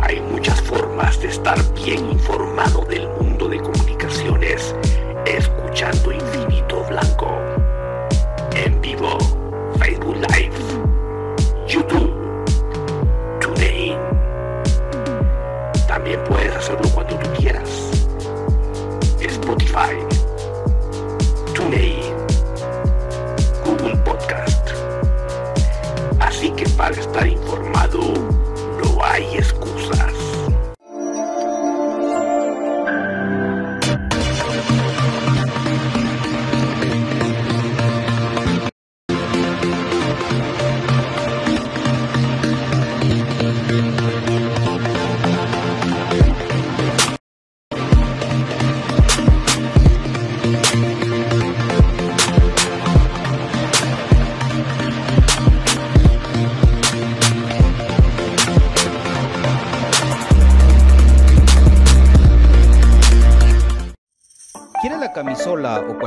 Hay muchas formas de estar bien informado del mundo de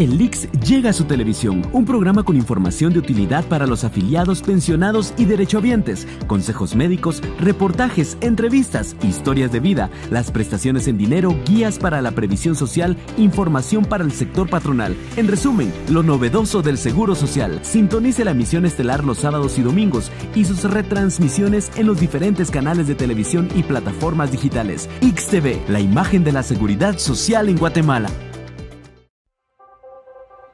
El Lix llega a su televisión, un programa con información de utilidad para los afiliados, pensionados y derechohabientes, consejos médicos, reportajes, entrevistas, historias de vida, las prestaciones en dinero, guías para la previsión social, información para el sector patronal. En resumen, lo novedoso del Seguro Social. Sintonice la emisión estelar los sábados y domingos y sus retransmisiones en los diferentes canales de televisión y plataformas digitales. XTV, la imagen de la seguridad social en Guatemala.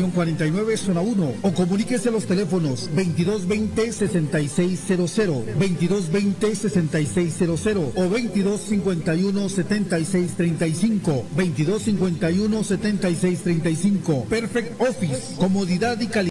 14-49 Zona 1 o comuníquese a los teléfonos 2220-6600, 2220-6600 o 2251-7635, 2251-7635. Perfect Office, comodidad y calidad.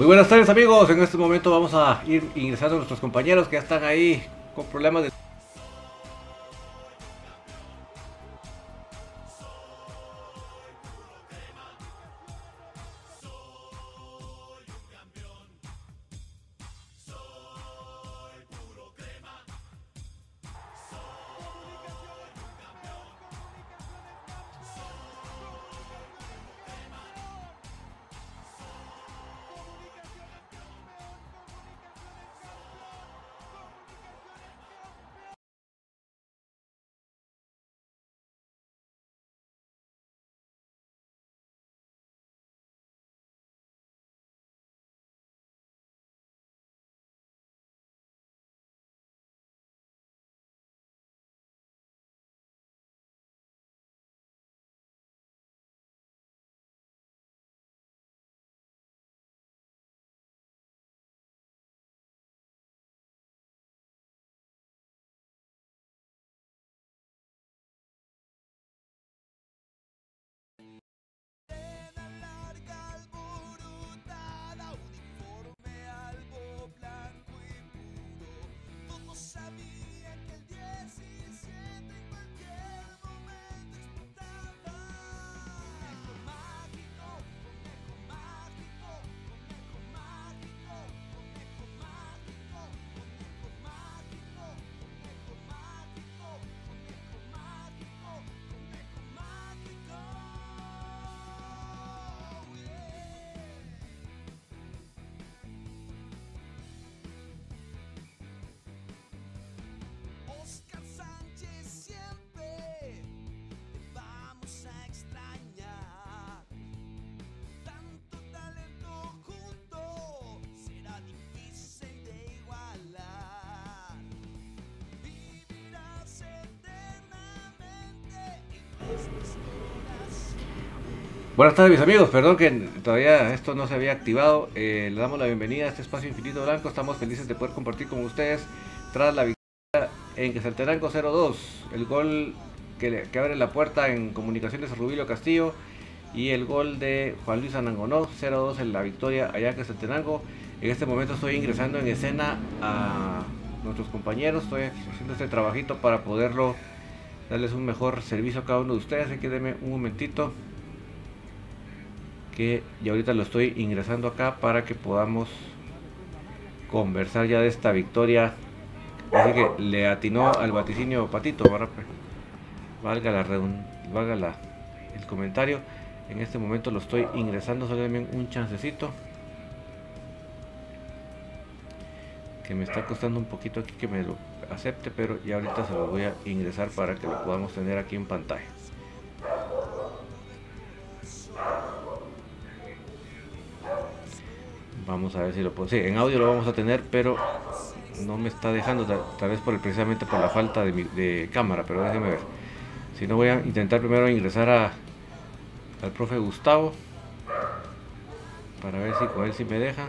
Muy buenas tardes amigos, en este momento vamos a ir ingresando a nuestros compañeros que ya están ahí con problemas de... Buenas tardes mis amigos, perdón que todavía esto no se había activado. Eh, le damos la bienvenida a este espacio Infinito Blanco. Estamos felices de poder compartir con ustedes tras la victoria en Quesaltenango 0-2. El gol que, abre la puerta en Comunicaciones Rubilio Castillo y el gol de Juan Luis Anangonó 0-2 en la victoria allá en Quesaltenango. En este momento estoy ingresando en escena a nuestros compañeros. Estoy haciendo este trabajito para poderlo darles un mejor servicio a cada uno de ustedes. Así que denme un momentito que ya ahorita lo estoy ingresando acá para que podamos conversar ya de esta victoria. Así que le atinó al vaticinio Patito, valga la valga el comentario. En este momento lo estoy ingresando, solo denme un chancecito. Que me está costando un poquito aquí que me lo acepte, pero ya ahorita se lo voy a ingresar para que lo podamos tener aquí en pantalla. Vamos a ver si lo puedo. Sí, en audio lo vamos a tener, pero no me está dejando, tal, vez por el- precisamente por la falta de, mi- cámara, pero déjeme ver. Si no, voy a intentar primero ingresar a, al profe Gustavo para ver si con él sí me deja.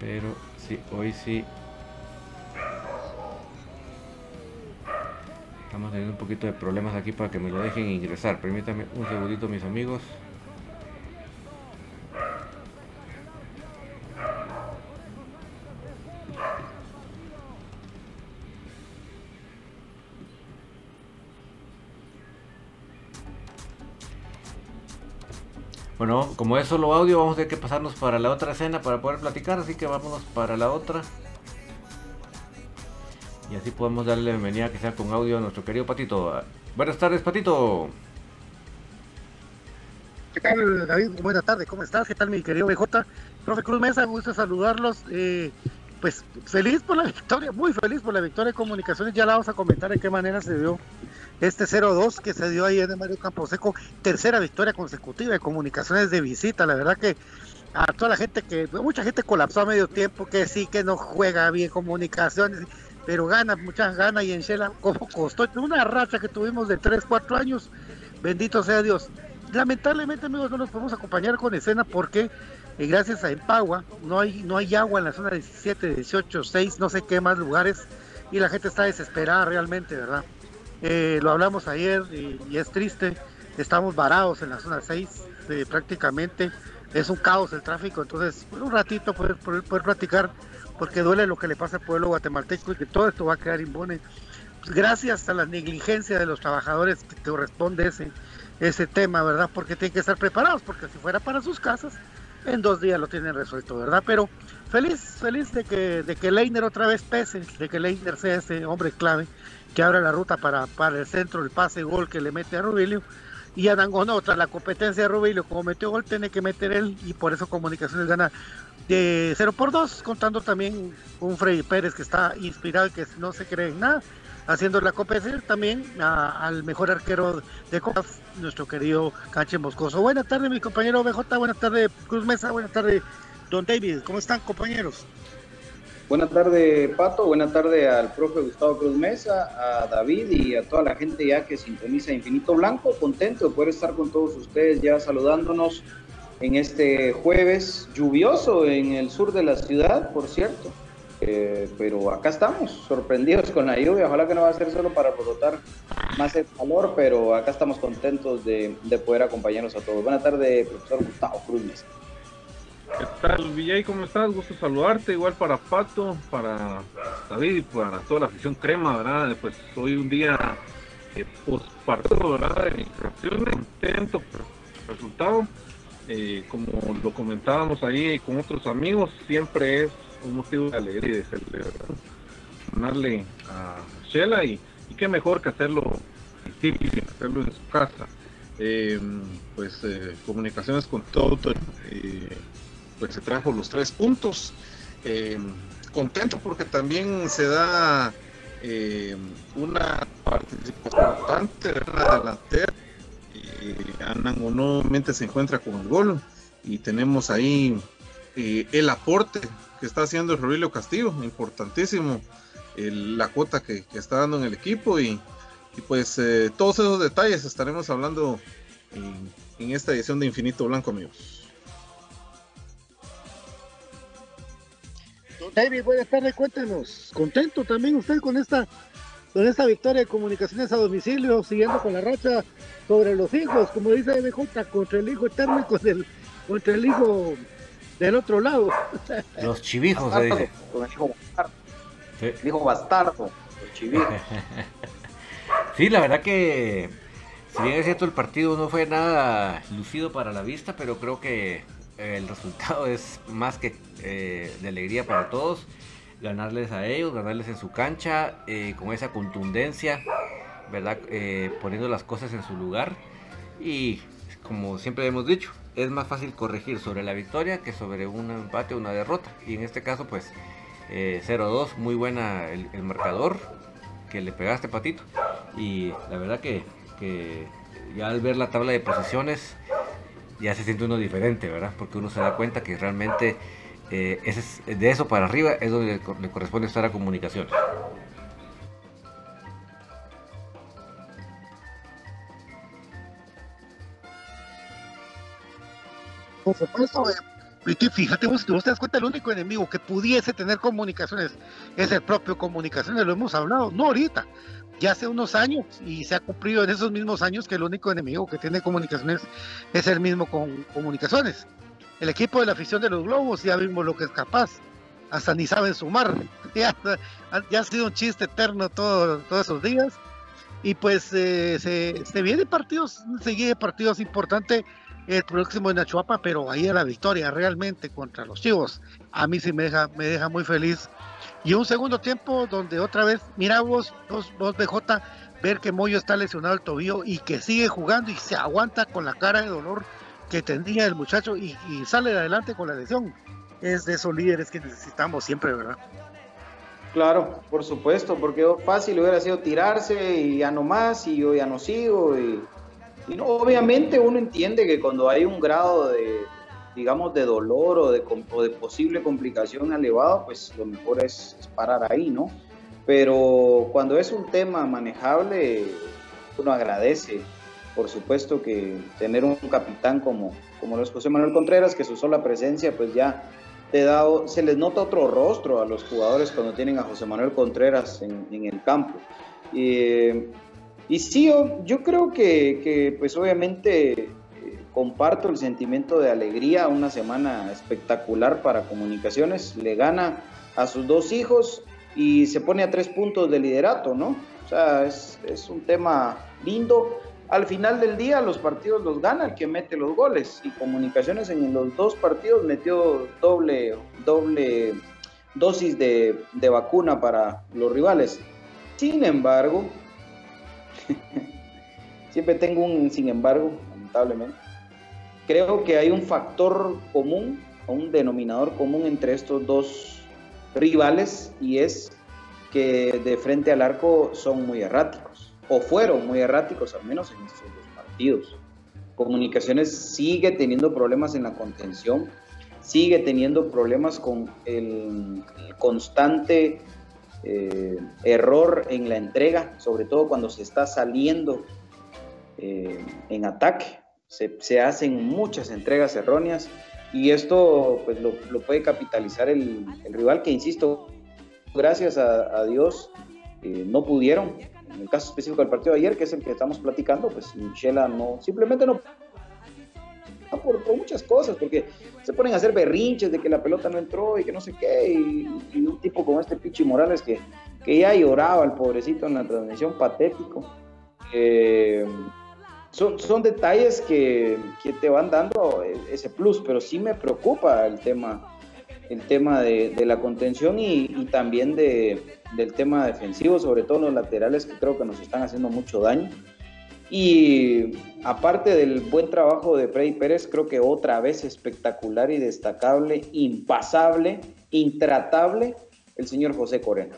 Pero sí, hoy sí. Estamos teniendo un poquito de problemas aquí para que me lo dejen ingresar. Permítanme un segundito, mis amigos. Bueno, como es solo audio, vamos a tener que pasarnos para la otra escena para poder platicar, así que vámonos para la otra. Y así podemos darle bienvenida que sea con audio a nuestro querido Patito. Buenas tardes, Patito. ¿Qué tal, David? Buenas tardes, ¿cómo estás? ¿Qué tal, mi querido BJ? Profe Cruz Mesa, me gusta saludarlos. Eh, pues feliz por la victoria, muy feliz por la victoria de comunicaciones. Ya la vamos a comentar en qué manera se dio este 0-2 que se dio ahí en el Mario Camposeco. Tercera victoria consecutiva de comunicaciones de visita. La verdad que a toda la gente que, mucha gente colapsó a medio tiempo, que sí, que no juega bien comunicaciones, pero gana, muchas ganas y en Shela, como costó. Una racha que tuvimos de 3, 4 años, bendito sea Dios. Lamentablemente, amigos, no nos podemos acompañar con escena porque eh, gracias a Empagua no hay, no hay agua en la zona 17, 18, 6, no sé qué más lugares y la gente está desesperada realmente, ¿verdad? Eh, lo hablamos ayer y, es triste, estamos varados en la zona 6 eh, prácticamente, es un caos el tráfico, entonces por un ratito poder, poder, platicar porque duele lo que le pasa al pueblo guatemalteco y que todo esto va a quedar impune. Gracias a la negligencia de los trabajadores que corresponde ese, ese tema, ¿verdad? Porque tienen que estar preparados, porque si fuera para sus casas, en dos días lo tienen resuelto, ¿verdad? Pero feliz, feliz de que Leiner otra vez pese, de que Leiner sea ese hombre clave que abra la ruta para, para el centro, el pase gol que le mete a Rubilio. Y a Dangonó, tras la competencia de Rubilio, como metió gol, tiene que meter él y por eso Comunicaciones gana de 0 por 2, contando también un Freddy Pérez que está inspirado que no se cree en nada, haciendo la competencia también al mejor arquero de Copas, nuestro querido Canche Moscoso. Buenas tardes, mi compañero BJ, buenas tardes, Cruz Mesa, buenas tardes, Don David, ¿cómo están, compañeros? Buenas tardes, Pato. Buenas tardes al profe Gustavo Cruz Mesa, a David y a toda la gente ya que sintoniza Infinito Blanco. Contento de poder estar con todos ustedes ya saludándonos en este jueves lluvioso en el sur de la ciudad, por cierto. Eh, pero acá estamos, sorprendidos con la lluvia. Ojalá que no va a ser solo para brotar más el calor, pero acá estamos contentos de, de poder acompañarnos a todos. Buenas tardes, profesor Gustavo Cruz Mesa. ¿Qué tal, Villay? ¿Cómo estás? Gusto saludarte. Igual para Pato, para David y para toda la afición crema, ¿verdad? Pues hoy un día eh, post partido, ¿verdad? De infracciones, el resultado. Eh, como lo comentábamos ahí con otros amigos, siempre es un motivo de alegría y de celebración. Ganarle a Shela y, qué mejor que hacerlo difícil, hacerlo en su casa. Eh, pues eh, comunicaciones con todo, pues se trajo los tres puntos. Eh, contento porque también se da eh, una participación importante de la delantera. Eh, Anangonómente se encuentra con el gol y tenemos ahí el aporte que está haciendo Rogelio Castillo, importantísimo la cuota que, está dando en el equipo y, pues todos esos detalles estaremos hablando en esta edición de Infinito Blanco, amigos. David, buenas tardes, cuéntenos. ¿Contento también usted con esta, con esta victoria de comunicaciones a domicilio, siguiendo con la racha sobre los hijos, como dice BJ, contra el hijo eterno y con el, contra el hijo del otro lado? Los chivijos, se dice. Con el hijo bastardo. Sí. El hijo bastardo, los chivijos. Sí, la verdad que, si bien es cierto, el partido no fue nada lucido para la vista, pero creo que el resultado es más que eh, de alegría para todos. Ganarles a ellos, ganarles en su cancha, eh, con esa contundencia, ¿verdad? Eh, poniendo las cosas en su lugar. Y como siempre hemos dicho, es más fácil corregir sobre la victoria que sobre un empate o una derrota. Y en este caso, pues eh, 0-2, muy buena el, el marcador que le pegaste, Patito. Y la verdad que, que ya al ver la tabla de posiciones ya se siente uno diferente, ¿verdad? Porque uno se da cuenta que realmente eh, es- de eso para arriba es donde le, cor- le corresponde estar a comunicaciones. Por supuesto, eh, y que fíjate vos, vos te das cuenta, el único enemigo que pudiese tener comunicaciones es el propio comunicaciones, lo hemos hablado, no ahorita, ya hace unos años y se ha cumplido en esos mismos años que el único enemigo que tiene comunicaciones es el mismo con comunicaciones. El equipo de la afición de los globos ya vimos lo que es capaz, hasta ni saben sumar, ya, ya ha sido un chiste eterno todo, todos esos días y pues eh, se, se vienen partidos, se vienen partidos importantes el próximo en Achuapa, pero ahí a la victoria realmente contra los Chivos. A mí sí me deja, me deja muy feliz. Y un segundo tiempo donde otra vez, mira vos, vos, vos BJ, ver que Moyo está lesionado el tobillo y que sigue jugando y se aguanta con la cara de dolor que tendría el muchacho y, y sale adelante con la lesión. Es de esos líderes que necesitamos siempre, ¿verdad? Claro, por supuesto, porque fácil hubiera sido tirarse y ya no más y yo ya no sigo. Y, obviamente uno entiende que cuando hay un grado de, digamos, de dolor o de, o de posible complicación elevado, pues lo mejor es, es parar ahí, ¿no? Pero cuando es un tema manejable, uno agradece, por supuesto, que tener un capitán como, como lo es José Manuel Contreras, que su sola presencia, pues ya te da, se les nota otro rostro a los jugadores cuando tienen a José Manuel Contreras en, en el campo. Y, y sí, yo, yo creo que, que, pues obviamente eh, comparto el sentimiento de alegría, una semana espectacular para comunicaciones, le gana a sus dos hijos y se pone a tres puntos de liderato, ¿no? O sea, es, es un tema lindo. Al final del día los partidos los gana el que mete los goles y comunicaciones en los dos partidos metió doble, doble dosis de, de vacuna para los rivales. Sin embargo, siempre tengo un sin embargo, lamentablemente. Creo que hay un factor común, un denominador común entre estos dos rivales y es que de frente al arco son muy erráticos, o fueron muy erráticos al menos en estos dos partidos. Comunicaciones sigue teniendo problemas en la contención, sigue teniendo problemas con el, constante eh, error en la entrega, sobre todo cuando se está saliendo eh, en ataque. Se, se, hacen muchas entregas erróneas y esto pues lo, lo puede capitalizar el, el, rival que, insisto, gracias a, a Dios eh, no pudieron. En el caso específico del partido de ayer, que es el que estamos platicando, pues Michela no, simplemente no por, por, muchas cosas, porque se ponen a hacer berrinches de que la pelota no entró y que no sé qué, y, y un tipo como este Pichi Morales que, que ya lloraba el pobrecito en la transmisión, patético. Eh, son, son detalles que, que, te van dando ese plus, pero sí me preocupa el tema, el tema de, de la contención y, y también de, del tema defensivo, sobre todo los laterales que creo que nos están haciendo mucho daño. Y aparte del buen trabajo de Freddy Pérez, creo que otra vez espectacular y destacable, impasable, intratable, el señor José Corena.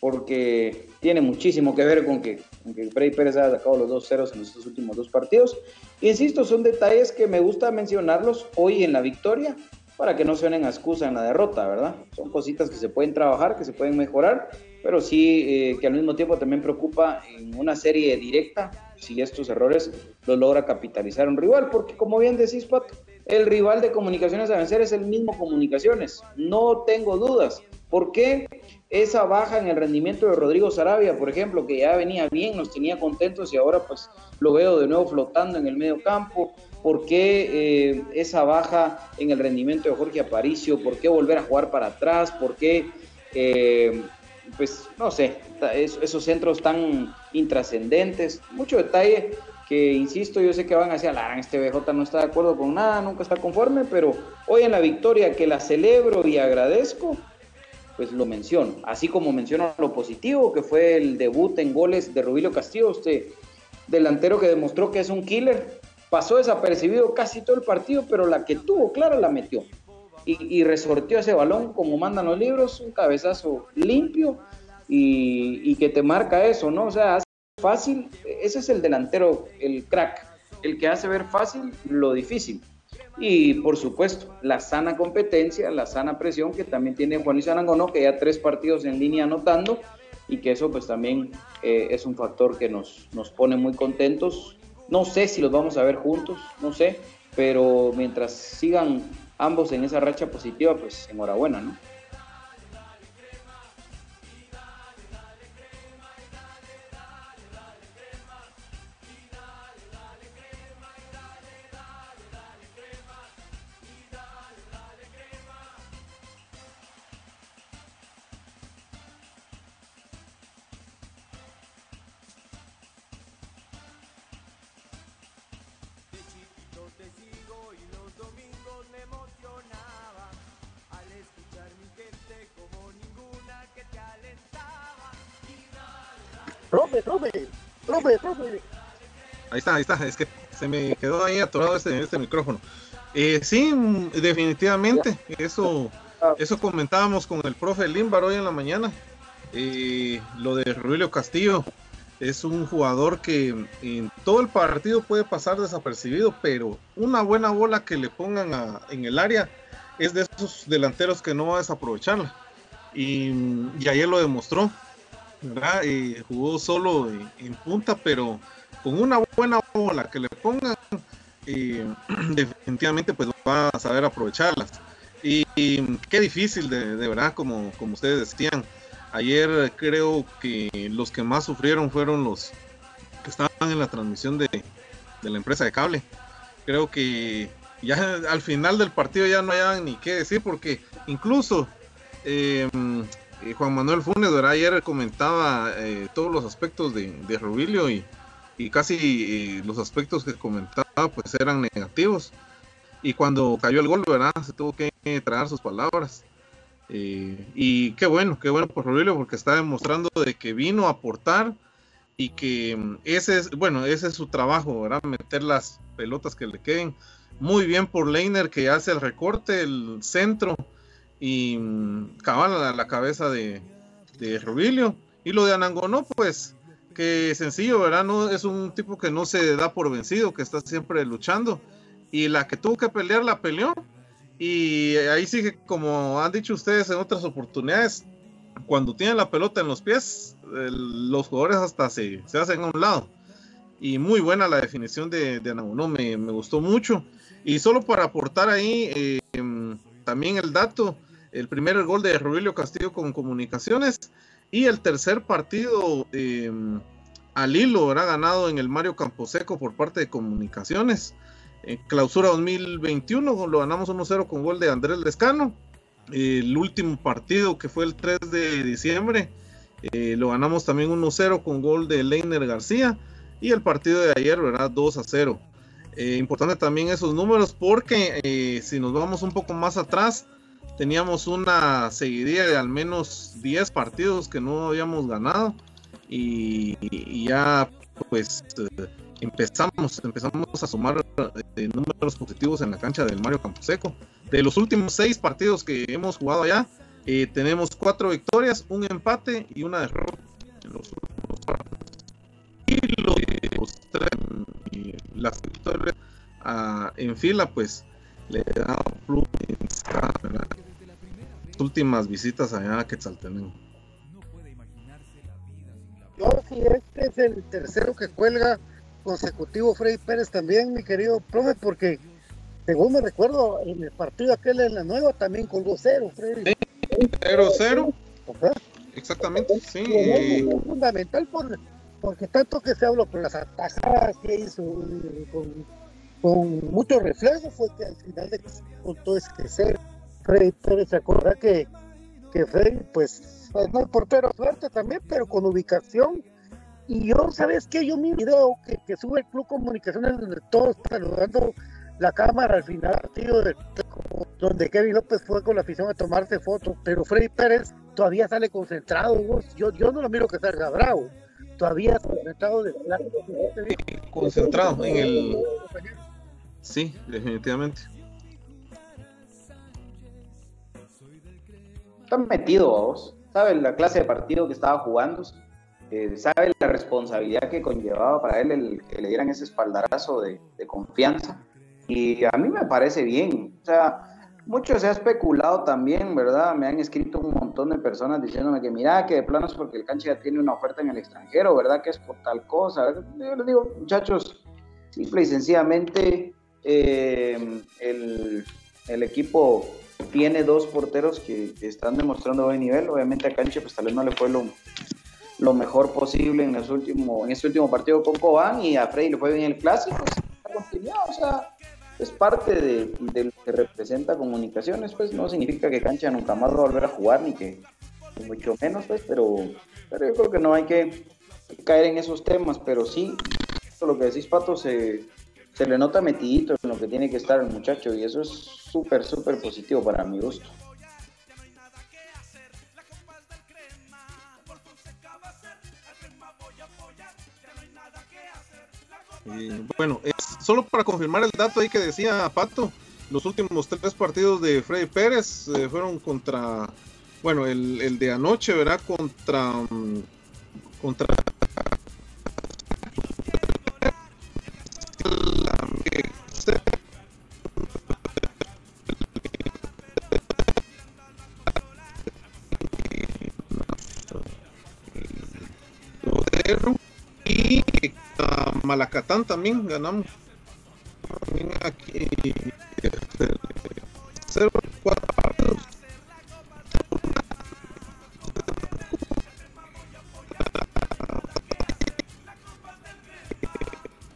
Porque tiene muchísimo que ver con que, con que Freddy Pérez haya sacado los dos ceros en estos últimos dos partidos. Insisto, son detalles que me gusta mencionarlos hoy en la victoria para que no suenen a excusa en la derrota, ¿verdad? Son cositas que se pueden trabajar, que se pueden mejorar, pero sí eh, que al mismo tiempo también preocupa en una serie directa si estos errores los logra capitalizar un rival, porque como bien decís, Pato, el rival de Comunicaciones a vencer es el mismo Comunicaciones, no tengo dudas. ¿Por qué esa baja en el rendimiento de Rodrigo Sarabia, por ejemplo, que ya venía bien, nos tenía contentos y ahora pues lo veo de nuevo flotando en el medio campo? ¿Por qué eh, esa baja en el rendimiento de Jorge Aparicio? ¿Por qué volver a jugar para atrás? ¿Por qué, eh, pues, no sé, esos centros tan intrascendentes? Mucho detalle que, insisto, yo sé que van a decir, ah, este BJ no está de acuerdo con nada, nunca está conforme, pero hoy en la victoria que la celebro y agradezco, pues lo menciono. Así como menciono lo positivo, que fue el debut en goles de Rubilio Castillo, este delantero que demostró que es un killer, pasó desapercibido casi todo el partido, pero la que tuvo clara la metió. Y, y resortió ese balón como mandan los libros, un cabezazo limpio y, y, que te marca eso, ¿no? O sea, hace fácil, ese es el delantero, el crack, el que hace ver fácil lo difícil. Y por supuesto, la sana competencia, la sana presión que también tiene Juan Luis Arangono, que ya tres partidos en línea anotando y que eso pues también eh, es un factor que nos, nos pone muy contentos no sé si los vamos a ver juntos, no sé, pero mientras sigan ambos en esa racha positiva, pues enhorabuena, ¿no? Profe, profe, profe. Ahí está, ahí está. Es que se me quedó ahí atorado este, este micrófono. Eh, sí, definitivamente. Eso, eso comentábamos con el profe Limbar hoy en la mañana. Eh, lo de Rubilio Castillo es un jugador que en todo el partido puede pasar desapercibido, pero una buena bola que le pongan en el área es de esos delanteros que no va a desaprovecharla. Y, y ayer lo demostró. ¿Verdad? Jugó solo en, punta, pero con una buena bola que le pongan, eh, definitivamente pues va a saber aprovecharlas. Y, qué difícil, de, verdad, como, como ustedes decían. Ayer creo que los que más sufrieron fueron los que estaban en la transmisión de, de la empresa de cable. Creo que ya al final del partido ya no hayan ni qué decir porque incluso eh, eh, Juan Manuel Funes ¿verdad? ayer comentaba eh, todos los aspectos de, Rubilio y, casi eh, los aspectos que comentaba pues eran negativos. Y cuando cayó el gol, ¿verdad? Se tuvo que tragar sus palabras. Y qué bueno, qué bueno por Rubilio porque está demostrando de que vino a aportar y que mm, ese es, bueno, ese es su trabajo, ¿verdad? Meter las pelotas que le queden. Muy bien por Leiner que hace el recorte, el centro y cabal a la cabeza de, de Rubilio. Y lo de Anangonó, pues, que sencillo, ¿verdad? No, es un tipo que no se da por vencido, que está siempre luchando. Y la que tuvo que pelear, la peleó. Y ahí sí que, como han dicho ustedes en otras oportunidades, cuando tienen la pelota en los pies, los jugadores hasta se, se hacen a un lado. Y muy buena la definición de, de Anagonó, me, me gustó mucho. Y solo para aportar ahí eh, em, también el dato, el primer gol de Rubilio Castillo con Comunicaciones y el tercer partido em, al hilo, era ganado en el Mario Camposeco por parte de Comunicaciones. En clausura 2021 lo ganamos 1-0 con gol de Andrés Lescano. El último partido que fue el 3 de diciembre eh, lo ganamos también 1-0 con gol de Leiner García. Y el partido de ayer, ¿verdad? 2-0. Eh, importante también esos números porque eh, si nos vamos un poco más atrás, teníamos una seguidilla de al menos 10 partidos que no habíamos ganado. Y, ya pues eh, empezamos, empezamos a sumar eh, números positivos en la cancha del Mario Camposeco. De los últimos seis partidos que hemos jugado allá, eh, tenemos cuatro victorias, un empate y una derrota. En los últimos partidos. Y los, tres, las victorias ah, en fila, pues le da plus ¿verdad? Últimas visitas allá a Quetzaltenango. Yo sí, este es el tercero que cuelga consecutivo Freddy Pérez también, mi querido profe, porque según me recuerdo, en el partido aquel en la nueva también colgó cero, Freddy. 0-0, Ajá. exactamente, sí. Es fundamental por, porque tanto que se habló con las atajadas que hizo eh, con, con mucho reflejo fue que al final de con todo este ser Freddy Pérez se acordará que, que Freddy pues no es portero suerte también pero con ubicación y yo sabes que yo mi video que, que sube el Club Comunicaciones donde todos saludando la cámara al final del partido de- donde Kevin López fue con la afición a tomarse fotos, pero Freddy Pérez todavía sale concentrado. Yo, yo no lo miro que salga bravo, todavía concentrado de concentrado en el. Sí, definitivamente. Está metido vos, ¿sabes? La clase de partido que estaba jugando, eh, sabe la responsabilidad que conllevaba para él el que le dieran ese espaldarazo de, de confianza. Y a mí me parece bien, o sea, mucho se ha especulado también, ¿verdad? Me han escrito un montón de personas diciéndome que mira, que de plano es porque el cancha ya tiene una oferta en el extranjero, ¿verdad? Que es por tal cosa. Yo les digo, muchachos, simple y sencillamente eh, el, el equipo tiene dos porteros que, están demostrando buen nivel. Obviamente a Cancha pues tal vez no le fue lo, lo mejor posible en, los último, en este último partido con Cobán y a Freddy le fue bien el clásico. o sea, es parte de, de lo que representa comunicaciones, pues no significa que Cancha nunca más va a volver a jugar, ni que mucho menos, pues, pero, pero yo creo que no hay que caer en esos temas, pero sí, lo que decís, Pato, se, se le nota metidito en lo que tiene que estar el muchacho y eso es súper, súper positivo para mi gusto. Eh, bueno, es solo para confirmar el dato ahí que decía Pato, los últimos tres partidos de Freddy Pérez eh, fueron contra, bueno, el, el de anoche, ¿verdad? Contra, mm, contra a Malacatán también ganamos. También aquí este, 0 4 partidos.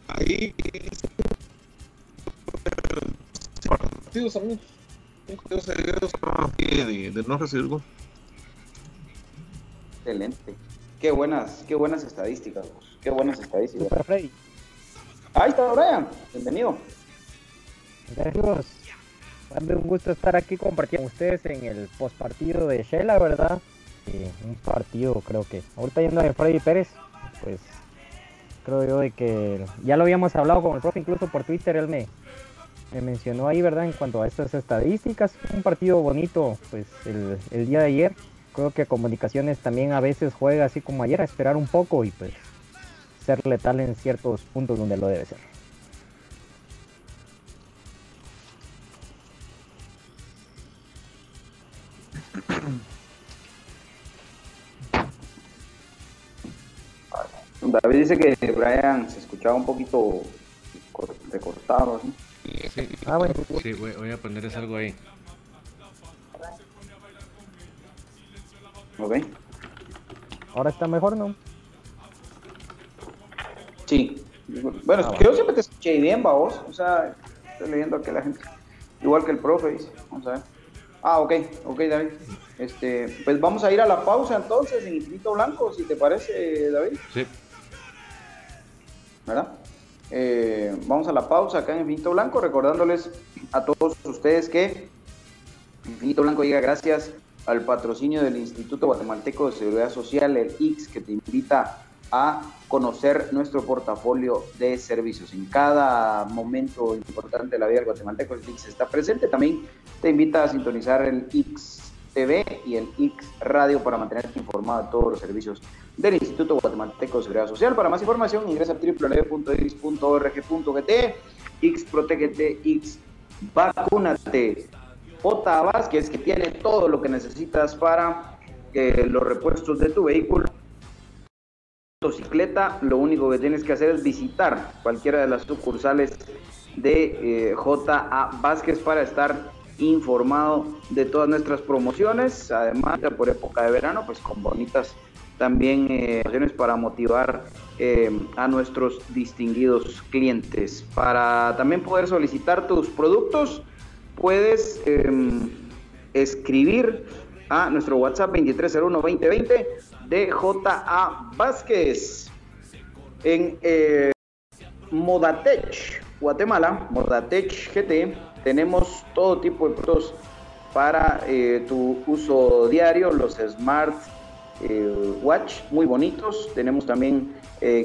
Ahí partidos también. Partidos seguidos de, de no recibir gol. Excelente. Qué buenas, qué buenas estadísticas, vos. qué buenas estadísticas. Super Freddy. Ahí está Brian, bienvenido. Gracias. Un gusto estar aquí compartiendo con ustedes en el postpartido de Shela, ¿verdad? Un partido, creo que. Ahorita yendo de Freddy Pérez, pues creo yo de que ya lo habíamos hablado con el profe, incluso por Twitter, él me, me mencionó ahí, ¿verdad? En cuanto a estas estadísticas, un partido bonito, pues el, el día de ayer. Creo que Comunicaciones también a veces juega así como ayer, a esperar un poco y pues ser letal en ciertos puntos donde lo debe ser. David dice que Brian se escuchaba un poquito cor- recortado. ¿sí? Sí, Ah, bueno. sí, voy, voy a ponerles algo ahí. ¿Ok? Ahora está mejor, ¿no? Sí. Bueno, Ah, yo siempre te escuché bien, vos. O sea, estoy leyendo aquí a la gente. Igual que el profe dice. Vamos a ver. Ah, ok, ok, David. Este, pues vamos a ir a la pausa entonces en Infinito Blanco, si te parece, David. Sí. ¿verdad? Eh, vamos a la pausa acá en Infinito Blanco, recordándoles a todos ustedes que Infinito Blanco llega gracias al patrocinio del Instituto Guatemalteco de Seguridad Social, el IX, que te invita a conocer nuestro portafolio de servicios. En cada momento importante de la vida del guatemalteco, el IX está presente. También te invita a sintonizar el IX TV y el X Radio para mantenerte informado de todos los servicios del Instituto Guatemalteco de Seguridad Social. Para más información ingresa a www.iris.org.gt X Protégete, X Vacúnate. J. Vázquez, que tiene todo lo que necesitas para eh, los repuestos de tu vehículo. Motocicleta, lo único que tienes que hacer es visitar cualquiera de las sucursales de eh, J.A. Vázquez para estar informado de todas nuestras promociones. Además, por época de verano, pues con bonitas también eh, para motivar eh, a nuestros distinguidos clientes. Para también poder solicitar tus productos, puedes eh, escribir a nuestro WhatsApp 2301-2020 de J.A. Vázquez en eh, Modatech, Guatemala, Modatech GT. Tenemos todo tipo de productos para eh, tu uso diario, los Smart eh, Watch, muy bonitos. Tenemos también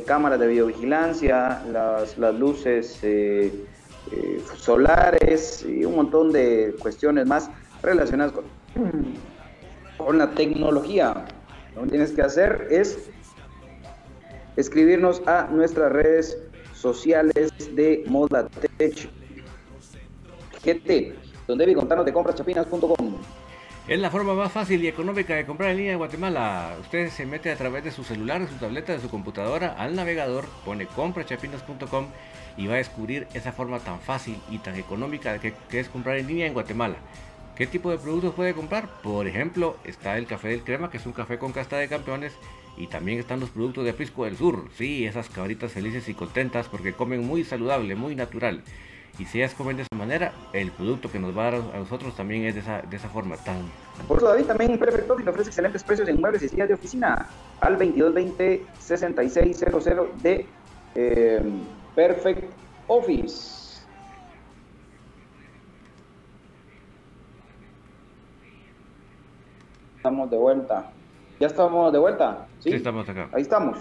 cámaras de videovigilancia, las, las luces solares y un montón de cuestiones más relacionadas con la tecnología. Lo que tienes que hacer es escribirnos a nuestras redes sociales de Modatech GT, donde debe contarnos de compraschapinas.com. Es la forma más fácil y económica de comprar en línea en Guatemala. Usted se mete a través de su celular, de su tableta, de su computadora al navegador, pone comprachapinas.com y va a descubrir esa forma tan fácil y tan económica que, que es comprar en línea en Guatemala. ¿Qué tipo de productos puede comprar? Por ejemplo, está el café del crema, que es un café con casta de campeones, y también están los productos de Aprisco del Sur. Sí, esas cabritas felices y contentas porque comen muy saludable, muy natural. Y si ellas comen de esa manera, el producto que nos va a dar a nosotros también es de esa, de esa forma tan... Por eso David también Office le ofrece excelentes precios en muebles y sillas de oficina al 2220-6600 de eh, Perfect Office. Estamos de vuelta. ¿Ya estamos de vuelta? Sí, estamos acá. Ahí estamos.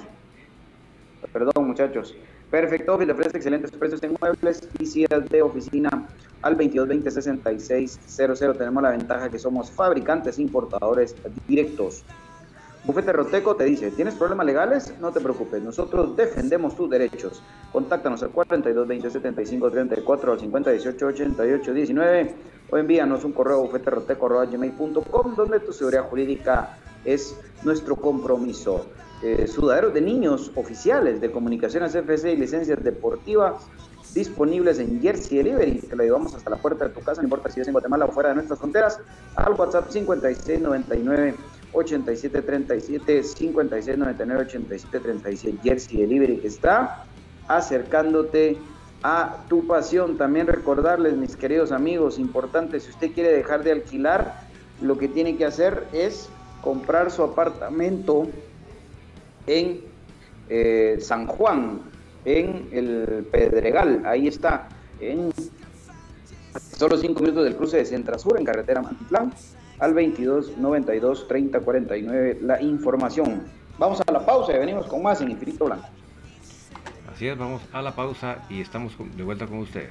Perdón, muchachos. Perfecto le ofrece excelentes precios en muebles y sillas de oficina al 2220-6600. Tenemos la ventaja que somos fabricantes importadores directos. Bufete Roteco te dice, ¿tienes problemas legales? No te preocupes, nosotros defendemos tus derechos. Contáctanos al 4220-7534 al 5018-8819 o envíanos un correo a bufeteroteco.gmail.com donde tu seguridad jurídica es nuestro compromiso. Eh, sudaderos de niños oficiales de Comunicaciones FC y licencias deportivas disponibles en Jersey Delivery. Te lo llevamos hasta la puerta de tu casa, no importa si es en Guatemala o fuera de nuestras fronteras, al WhatsApp 5699 8737 5699 8737 Jersey Delivery que está acercándote a tu pasión. También recordarles, mis queridos amigos, importante, si usted quiere dejar de alquilar, lo que tiene que hacer es comprar su apartamento en eh, San Juan, en el Pedregal, ahí está, en solo 5 minutos del cruce de Centrasur, en carretera Mantitlán, al 22 92 30 49, la información. Vamos a la pausa y venimos con más en Infinito Blanco. Así es, vamos a la pausa y estamos de vuelta con ustedes.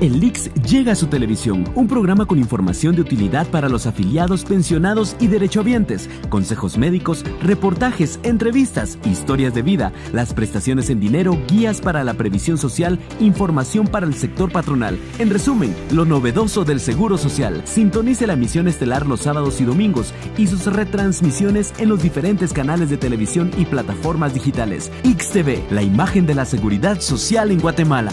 El Lix llega a su televisión, un programa con información de utilidad para los afiliados, pensionados y derechohabientes, consejos médicos, reportajes, entrevistas, historias de vida, las prestaciones en dinero, guías para la previsión social, información para el sector patronal. En resumen, lo novedoso del Seguro Social. Sintonice la emisión estelar los sábados y domingos y sus retransmisiones en los diferentes canales de televisión y plataformas digitales. XTV, la imagen de la seguridad social en Guatemala.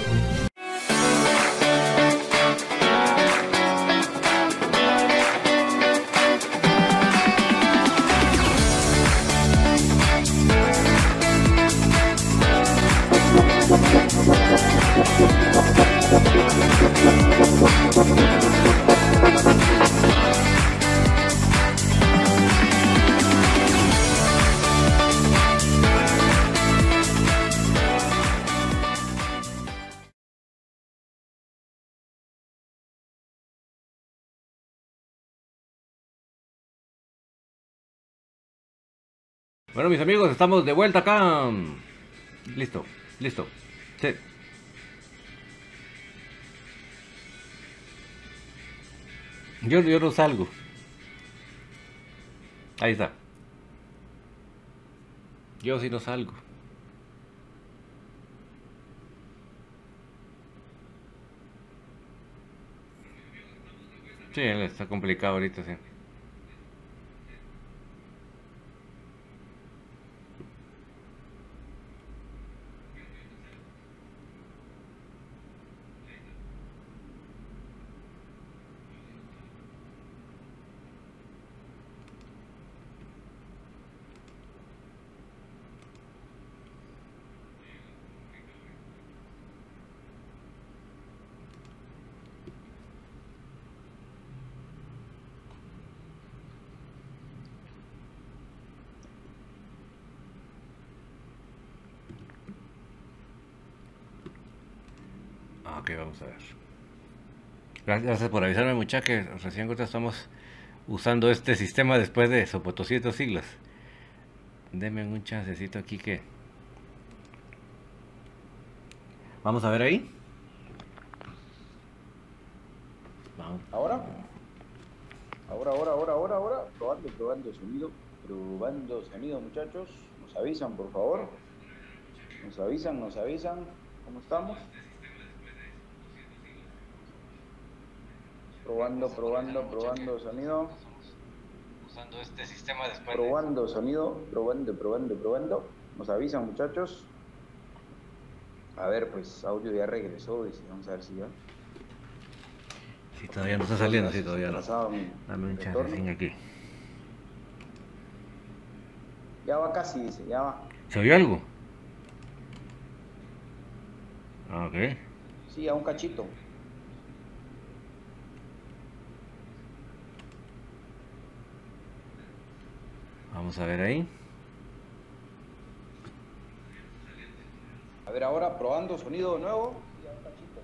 Bueno, mis amigos, estamos de vuelta acá. Listo, listo. Sí. Yo, yo no salgo. Ahí está. Yo sí no salgo. Sí, está complicado ahorita, sí. Ok, a ver. Gracias por avisarme, muchachos, que recién estamos usando este sistema después de sopotosietos siglos. Denme un chancecito aquí que... Vamos a ver ahí. Vamos. ¿Ahora? Ahora, ahora, ahora, ahora, ahora. Probando, probando sonido. Probando sonido, muchachos. Nos avisan, por favor. Nos avisan, nos avisan. ¿Cómo estamos? Probando, probando, probando sonido. Usando este sistema después Probando sonido, probando, probando, probando. Nos avisan, muchachos. A ver, pues audio ya regresó. Dice, vamos a ver si ya. Si todavía no está saliendo, sí, todavía no. Dame un chancecín aquí. Ya va casi, dice, ya va. ¿Se oyó algo? Ah, Ok. Sí, a un cachito. Vamos a ver ahí. A ver, ahora probando sonido nuevo.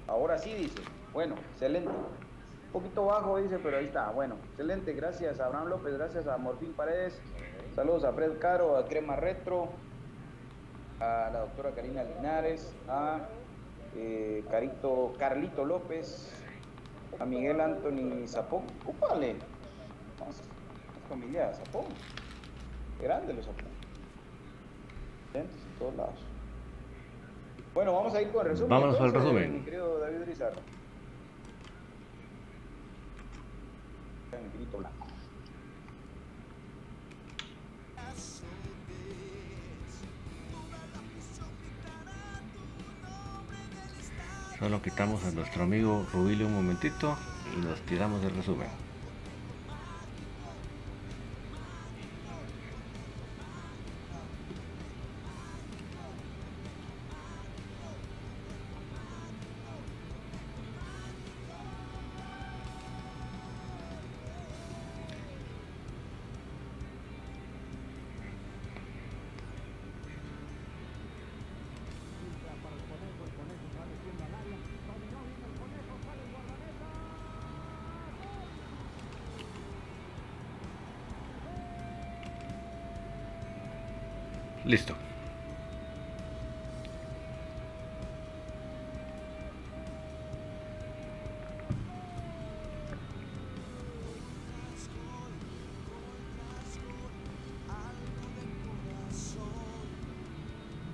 Ahora sí, dice. Bueno, excelente. Un poquito bajo, dice, pero ahí está. Bueno, excelente. Gracias a Abraham López, gracias a Morfín Paredes. Saludos a Fred Caro, a Crema Retro, a la doctora Karina Linares, a eh, Carito, Carlito López, a Miguel Anthony Zapón. Vamos, familia Zapón. Grande los. Presentes en todos lados. Bueno, vamos a ir con el resumen. Vámonos entonces, resumen. Mi querido David blanco. Solo quitamos a nuestro amigo Rubilio un momentito y nos tiramos el resumen. Listo.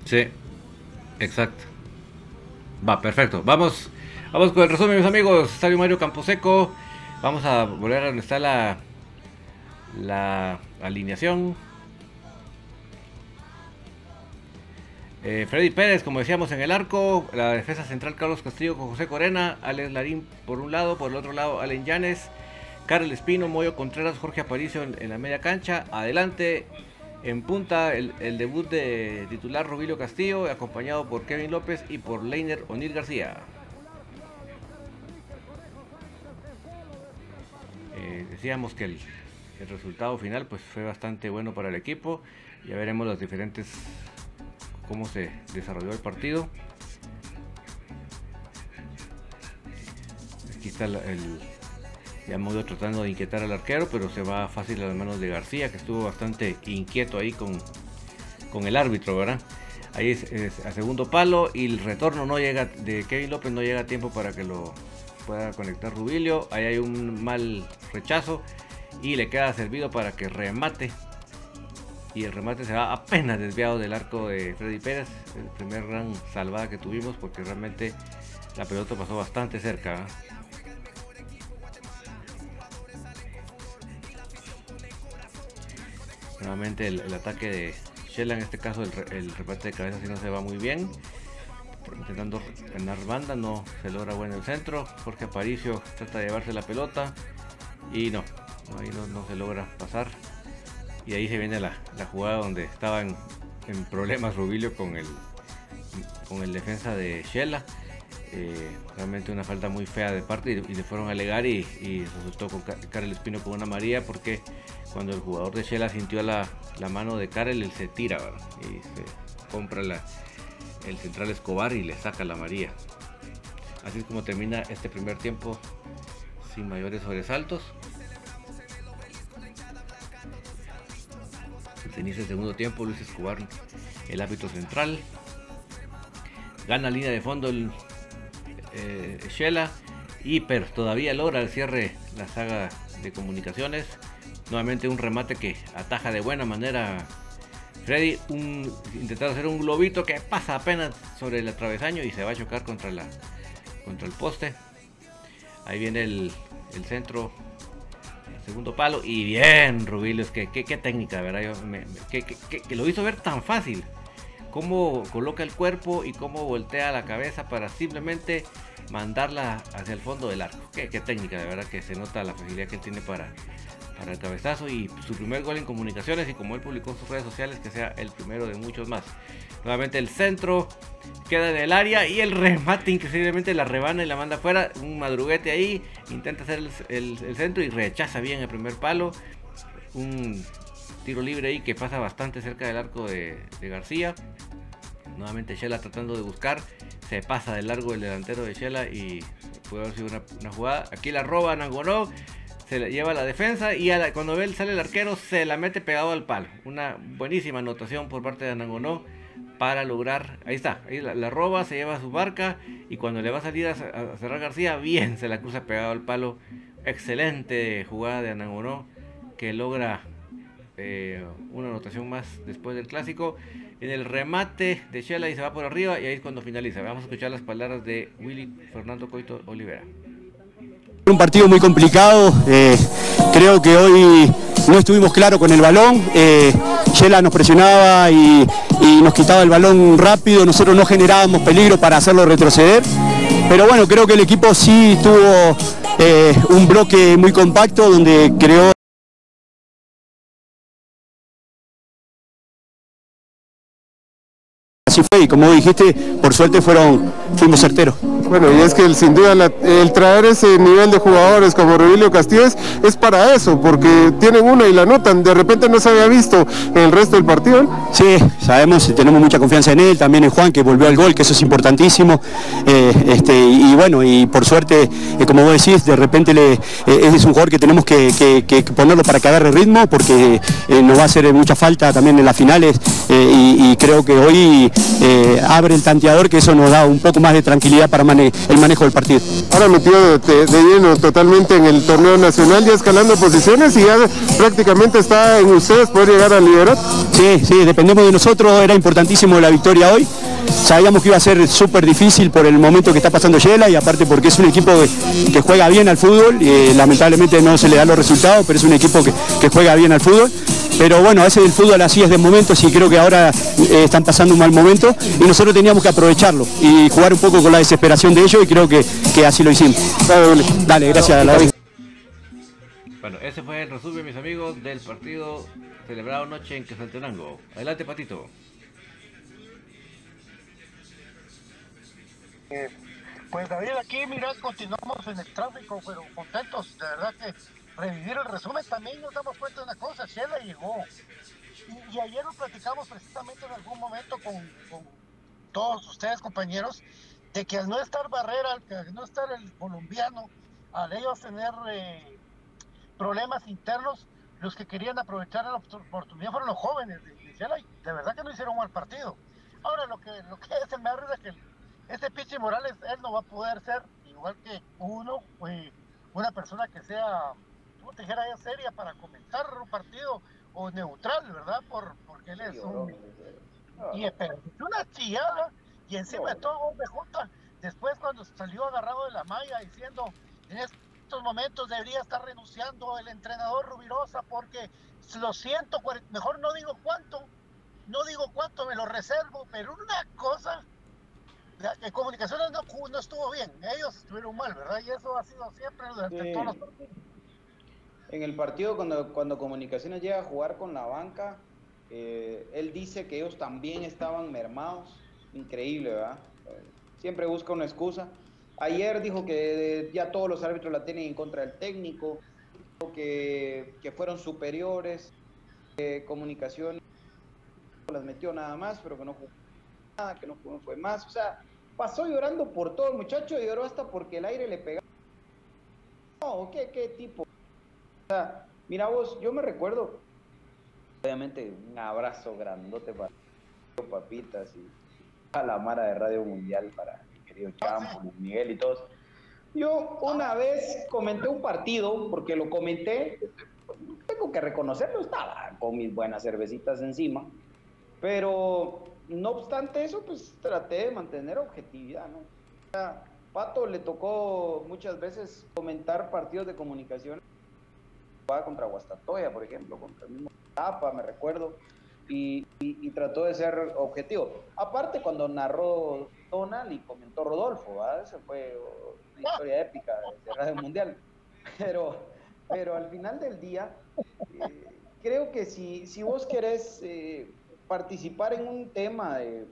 Sí, exacto. Va, perfecto. Vamos, vamos con el resumen, mis amigos. Estadio Mario Camposeco. Vamos a volver a donde está la, la alineación. Eh, Freddy Pérez, como decíamos en el arco, la defensa central Carlos Castillo con José Corena, Alex Larín por un lado, por el otro lado Allen Llanes, Carl Espino, Moyo Contreras, Jorge Aparicio en, la media cancha, adelante en punta el, debut de titular Rubilio Castillo, acompañado por Kevin López y por Leiner Onir García. Eh, decíamos que el, resultado final pues fue bastante bueno para el equipo. Ya veremos los diferentes cómo se desarrolló el partido. Aquí está el, el ya hemos ido tratando de inquietar al arquero, pero se va fácil a las manos de García, que estuvo bastante inquieto ahí con, con el árbitro, ¿verdad? Ahí es, es a segundo palo y el retorno no llega de Kevin López no llega a tiempo para que lo pueda conectar Rubilio. Ahí hay un mal rechazo y le queda servido para que remate. Y el remate se va apenas desviado del arco de Freddy Pérez. El primer gran salvada que tuvimos porque realmente la pelota pasó bastante cerca. ¿eh? Nuevamente el, ataque de Shella, en este caso el, el remate de cabeza si no se va muy bien. Intentando ganar banda, no se logra bueno el centro. Jorge Aparicio trata de llevarse la pelota y no, ahí no se logra pasar. Y ahí se viene la, la jugada donde estaban en problemas Rubilio con el, con el defensa de Shella. Eh, realmente una falta muy fea de parte y, y le fueron a alegar y, y resultó con Karel Espino con una María porque cuando el jugador de Shela sintió la, la mano de Karel, él se tira ¿verdad? y se compra el central Escobar y le saca la María. Así es como termina este primer tiempo sin mayores sobresaltos. Se inicia el segundo tiempo, Luis Escobar, el árbitro central. Gana línea de fondo el eh, Shela y pero todavía logra el cierre la saga de comunicaciones nuevamente un remate que ataja de buena manera Freddy un, intentando hacer un globito que pasa apenas sobre el travesaño y se va a chocar contra la contra el poste ahí viene el, el centro segundo palo. Y bien Rubilos que qué, qué técnica verdad Yo, me, que, que, que lo hizo ver tan fácil. Cómo coloca el cuerpo y cómo voltea la cabeza para simplemente mandarla hacia el fondo del arco. Qué, qué técnica, de verdad que se nota la facilidad que tiene para, para el cabezazo y su primer gol en comunicaciones y como él publicó en sus redes sociales que sea el primero de muchos más. Nuevamente el centro queda en el área y el remate increíblemente la rebana y la manda afuera. Un madruguete ahí, intenta hacer el, centro y rechaza bien el primer palo. Un tiro libre ahí que pasa bastante cerca del arco de, García. Nuevamente Shela tratando de buscar. Se pasa de largo el delantero de Shela y puede haber sido una, jugada. Aquí la roba Nangonó. Se la lleva a la defensa y cuando ve sale el arquero se la mete pegado al palo. Una buenísima anotación por parte de Nangonó para lograr. Ahí está. Ahí la, roba, se lleva a su barca y cuando le va a salir a, a cerrar García, bien se la cruza pegado al palo. Excelente jugada de Nangonó que logra eh, una anotación más después del clásico. En el remate de Shela y se va por arriba y ahí es cuando finaliza. Vamos a escuchar las palabras de Willy Fernando Coito Olivera. Un partido muy complicado, eh, creo que hoy no estuvimos claros con el balón, eh, Shela nos presionaba y, y, nos quitaba el balón rápido, nosotros no generábamos peligro para hacerlo retroceder, pero bueno, creo que el equipo sí tuvo eh, un bloque muy compacto donde creó así fue y como dijiste, por suerte fueron, fuimos certeros. Bueno, y es que el, sin duda el traer ese nivel de jugadores como Revilio Castillo es, para eso, porque tienen una y la notan. De repente no se había visto en el resto del partido. Sí, sabemos, tenemos mucha confianza en él, también en Juan que volvió al gol, que eso es importantísimo. Eh, este, y bueno, y por suerte, eh, como vos decís, de repente le, eh, es un jugador que tenemos que, ponerlo para que agarre ritmo, porque nos va a hacer mucha falta también en las finales y, y creo que hoy abre el tanteador, que eso nos da un poco más de tranquilidad para el manejo del partido. Ahora metido de, de lleno totalmente en el torneo nacional, ya escalando posiciones y ya prácticamente está en ustedes poder llegar al liderato. Sí, sí, dependemos de nosotros, era importantísimo la victoria hoy. Sabíamos que iba a ser súper difícil por el momento que está pasando Yela y aparte porque es un equipo que, que juega bien al fútbol, y lamentablemente no se le dan los resultados, pero es un equipo que, que juega bien al fútbol. Pero bueno, a veces el fútbol así es de momentos y creo que ahora eh, están pasando un mal momento y nosotros teníamos que aprovecharlo y jugar un poco con la desesperación de ellos y creo que, que así lo hicimos. Dale, gracias. David. Bueno, ese fue el resumen, mis amigos, del partido celebrado anoche en Quetzaltenango. Adelante, Patito. Eh, Pues David, aquí mira, continuamos en el tráfico, pero contentos, de verdad que revivir el resumen también nos damos cuenta de una cosa, Shela llegó. Y, y ayer lo platicamos precisamente en algún momento con, con todos ustedes compañeros, de que al no estar Barrera, al no estar el colombiano, al ellos tener eh, problemas internos, los que querían aprovechar la opor- oportunidad fueron los jóvenes de, de de verdad que no hicieron un mal partido. Ahora lo que lo que es el me es que este Pichi Morales, él no va a poder ser igual que uno, eh, una persona que sea, como te dijera seria para comentar un partido o neutral, ¿verdad? Por, porque él es un... Y pero una chillada y encima de todo después cuando salió agarrado de la malla diciendo en estos momentos debería estar renunciando el entrenador Rubirosa porque lo siento, mejor no digo cuánto, no digo cuánto, me lo reservo, pero una cosa que comunicaciones no, estuvo bien, ellos estuvieron mal, ¿verdad? Y eso ha sido siempre durante Sí. todos los partidos. En el partido, cuando, cuando Comunicaciones llega a jugar con la banca, eh, él dice que ellos también estaban mermados. Increíble, ¿verdad? Siempre busca una excusa. Ayer dijo que eh, ya todos los árbitros la tienen en contra del técnico, que, que fueron superiores, que Comunicaciones las metió nada más, pero que no jugó nada, que no fue más. O sea, pasó llorando por todo el muchacho, lloró hasta porque el aire le pegaba. No, ¿qué, qué tipo? O sea, mira vos, yo me recuerdo, obviamente, un abrazo grandote para papitas y a la Mara de Radio Mundial para mi querido Champo, Luis Miguel y todos. Yo una vez comenté un partido, porque lo comenté, tengo que reconocerlo, estaba con mis buenas cervecitas encima, pero no obstante eso, pues traté de mantener objetividad, ¿no? Sea, Pato le tocó muchas veces comentar partidos de comunicación contra Guastatoya, por ejemplo, contra el mismo Tapa, me recuerdo, y, y- y trató de ser objetivo. Aparte, cuando narró Donald y comentó Rodolfo, ¿verdad? Esa fue una historia épica de Radio Mundial. Pero, pero al final del día, eh, creo que si, si vos querés eh, participar en un tema de,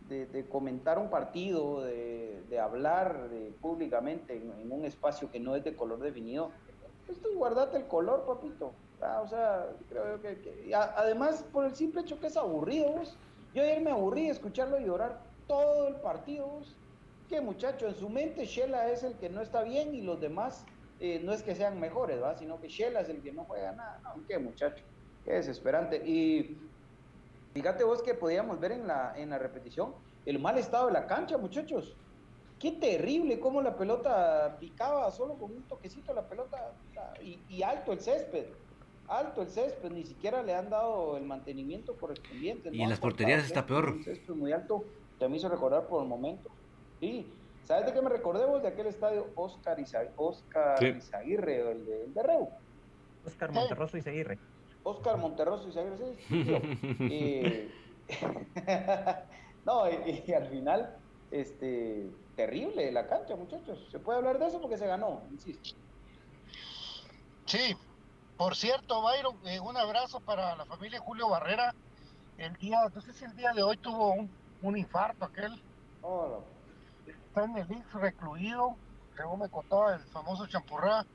de- de comentar un partido, de, de hablar públicamente en, en un espacio que no es de color definido, pues tú guardate el color, papito. O sea, creo que, además por el simple hecho que es aburrido, vos. Yo ayer me aburrí de escucharlo llorar todo el partido, vos. Que muchacho, en su mente Shela es el que no está bien y los demás eh, no es que sean mejores, ¿va? Sino que Shela es el que no juega nada. No, muchacho, qué desesperante. Y fíjate vos que podíamos ver en la, en la repetición el mal estado de la cancha, muchachos. Qué terrible cómo la pelota picaba solo con un toquecito la pelota y alto el césped. Alto el césped, ni siquiera le han dado el mantenimiento correspondiente. Y no en las porterías está peor. Un césped muy alto, te me hizo recordar por el momento. Sí, ¿sabes de qué me recordé vos? De aquel estadio Oscar, Iza- Oscar Sí. Izaguirre, el de, el de Reu. Oscar Monterroso y Seguirre. Oscar Monterroso Izaguirre, sí, sí. Eh, no, y, y al final, este, terrible la cancha, muchachos. Se puede hablar de eso porque se ganó, insisto. Sí, por cierto, Byron, eh, un abrazo para la familia Julio Barrera. El día, no sé si el día de hoy tuvo un, un infarto aquel. está en el IX recluido, según me contaba el famoso champurrá.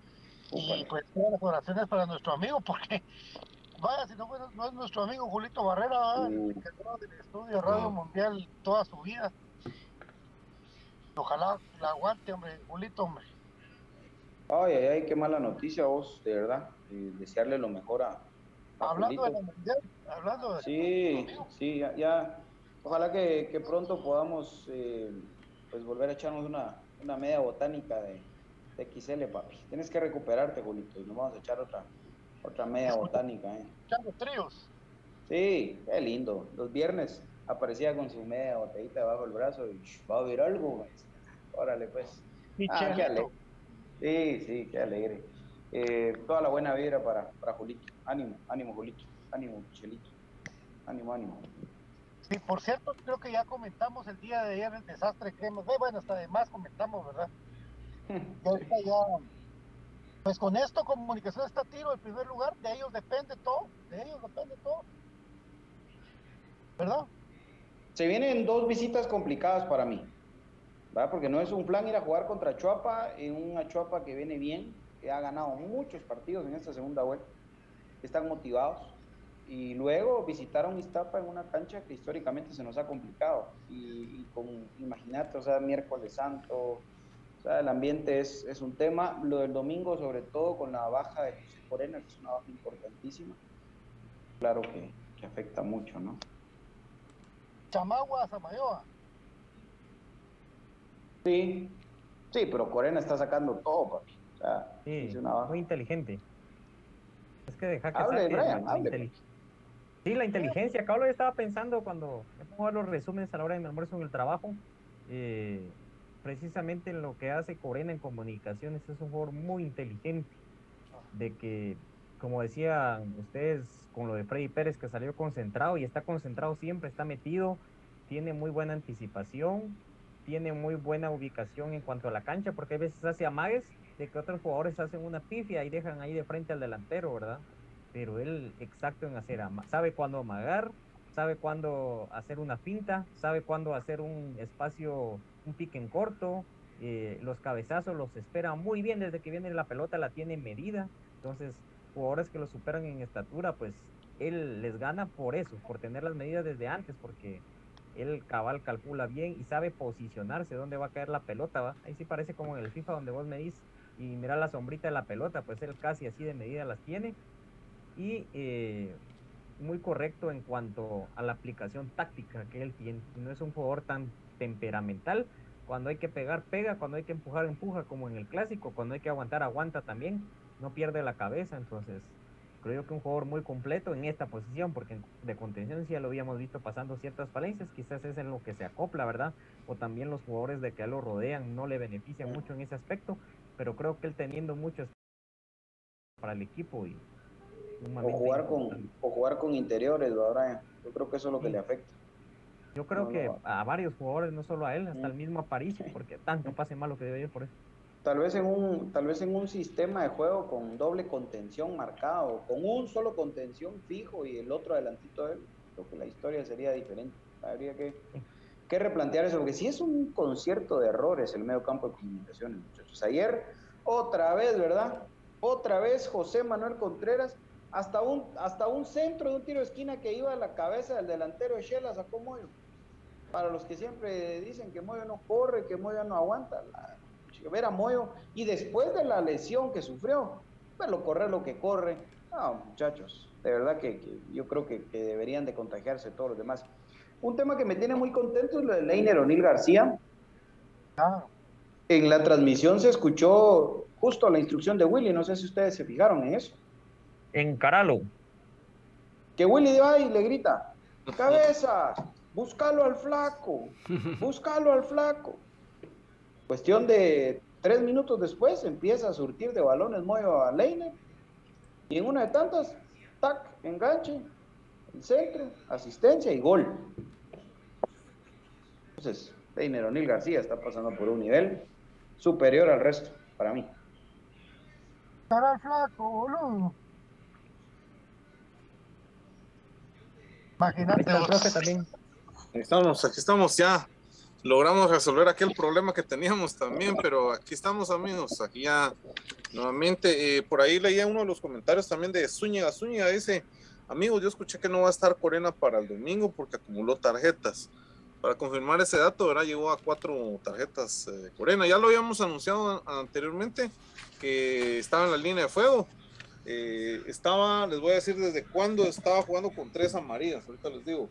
Y pues todas las oraciones para nuestro amigo, porque vaya, si no, es nuestro amigo Julito Barrera, el que quedó del estudio Radio Mundial toda su vida. Ojalá la aguante, hombre, Julito, hombre. Ay, ay, ay, qué mala noticia vos, de verdad. Eh, desearle lo mejor a, a Hablando de Julito. la mundial, hablando de Sí, sí, ya, ya. Ojalá que, que pronto podamos eh, pues volver a echarnos una, una media botánica de, de XL, papi. Tienes que recuperarte, Julito, y nos vamos a echar otra, otra media botánica, ¿eh? echando tríos. Sí, qué lindo. Los viernes aparecía con su media botellita debajo del brazo y "Shh, va a haber algo. güey". Órale, pues. Ah. Sí, sí, qué alegre. Eh, toda la buena vibra para, para Julito. Ánimo, ánimo, Julito. Ánimo, Chelito. Ánimo, ánimo. Sí, por cierto, creo que ya comentamos el día de ayer el desastre que hemos. eh, bueno, hasta además comentamos, ¿verdad? Ya. Pues con esto, comunicación está a tiro en primer lugar, de ellos depende todo, de ellos depende todo. ¿Verdad? Se vienen dos visitas complicadas para mí, ¿verdad? Porque no es un plan ir a jugar contra Chuapa, en una Chuapa que viene bien, que ha ganado muchos partidos en esta segunda vuelta, que están motivados, y luego visitar a un Iztapa en una cancha que históricamente se nos ha complicado, y, con, imagínate, o sea, miércoles santo, o sea, el ambiente es, es un tema, lo del domingo sobre todo con la baja de José Corena, que es una baja importantísima, claro que, que afecta mucho, ¿no? Chamagua, Samayoa. Sí, sí, pero Corena está sacando todo, papi. O sea, Sí, es una muy inteligente. Es que deja que Hable, Brian, Sí, la inteligencia. Cablo, yo estaba pensando cuando me pongo a ver los resúmenes a la hora de mi almuerzo en el trabajo. eh, precisamente en lo que hace Corena en comunicaciones es un jugador muy inteligente. De que, como decían ustedes con lo de Freddy Pérez, que salió concentrado y está concentrado siempre, está metido, tiene muy buena anticipación, tiene muy buena ubicación en cuanto a la cancha, porque a veces hace amagues de que otros jugadores hacen una pifia y dejan ahí de frente al delantero, ¿verdad? Pero él exacto en hacer, sabe cuándo amagar, sabe cuándo hacer una finta, sabe cuándo hacer un espacio, un pique en corto, eh, los cabezazos los espera muy bien desde que viene la pelota, la tiene medida, entonces jugadores que lo superan en estatura, pues él les gana por eso, por tener las medidas desde antes, porque él cabal calcula bien y sabe posicionarse dónde va a caer la pelota, ¿va? Ahí sí parece como en el FIFA donde vos medís y mira la sombrita de la pelota, pues él casi así de medida las tiene y eh, muy correcto en cuanto a la aplicación táctica que él tiene. No es un jugador tan temperamental. Cuando hay que pegar, pega. Cuando hay que empujar, empuja, como en el clásico. Cuando hay que aguantar, aguanta también. No pierde la cabeza. Entonces, creo yo que un jugador muy completo en esta posición, porque de contención sí ya lo habíamos visto pasando ciertas falencias. Quizás es en lo que se acopla, ¿verdad? O también los jugadores de que lo rodean no le benefician mucho en ese aspecto. Pero creo que él teniendo mucho para el equipo y O jugar, con, o jugar con interiores, ¿verdad? Yo creo que eso es lo que Sí. le afecta. Yo creo No, que no. a varios jugadores, no solo a él, hasta el mismo Aparicio, porque tanto pase malo que debe ir por eso. Tal vez en un, tal vez en un sistema de juego con doble contención marcado, con un solo contención fijo y el otro adelantito de él, creo que la historia sería diferente. Habría que, que replantear eso, porque si es un concierto de errores el medio campo de comunicaciones, muchachos. Ayer, otra vez, ¿verdad? Otra vez José Manuel Contreras, hasta un, hasta un centro de un tiro de esquina que iba a la cabeza del delantero de Shela, sacó Moyo. Para los que siempre dicen que Moyo no corre, que Moyo no aguanta, la- ver a Moyo y después de la lesión que sufrió, verlo correr lo que corre. No, muchachos, de verdad que, que yo creo que, que deberían de contagiarse todos los demás. Un tema que me tiene muy contento es lo de Leiner O'Neill García. En la transmisión se escuchó justo la instrucción de Willy, no sé si ustedes se fijaron en eso. Encaralo. Que Willy va y le grita, cabeza, búscalo al flaco, búscalo al flaco. Cuestión de tres minutos después empieza a surtir de balones Moyo a Leiner y en una de tantas, tac, enganche, el centro, asistencia y gol. Entonces, Leiner O'Neill García está pasando por un nivel superior al resto, para mí. Cara flaco, boludo. Imagínate. Profe también. Aquí estamos, aquí estamos ya logramos resolver aquel problema que teníamos también, pero aquí estamos amigos, aquí ya nuevamente, eh, por ahí leía uno de los comentarios también de Zúñiga, Zúñiga dice, amigos, yo escuché que no va a estar Corena para el domingo porque acumuló tarjetas. Para confirmar ese dato, ¿verdad? Llegó a cuatro tarjetas eh, Corena. Ya lo habíamos anunciado anteriormente que estaba en la línea de fuego. Eh, estaba, les voy a decir desde cuándo estaba jugando con tres amarillas. Ahorita les digo.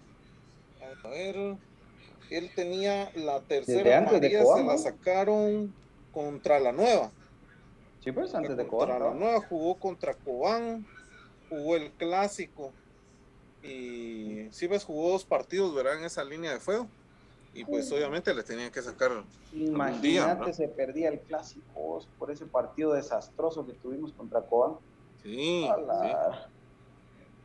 A ver. Él tenía la tercera amarilla, se la sacaron contra la nueva. Sí, pues antes de Contra Cobán. la ¿no? nueva jugó contra Cobán, jugó el clásico. Y sí, ves, jugó dos partidos, ¿verdad? En esa línea de fuego. Y pues obviamente le tenían que sacar día, Imagínate, se perdía el clásico vos, por ese partido desastroso que tuvimos contra Cobán. Sí, la-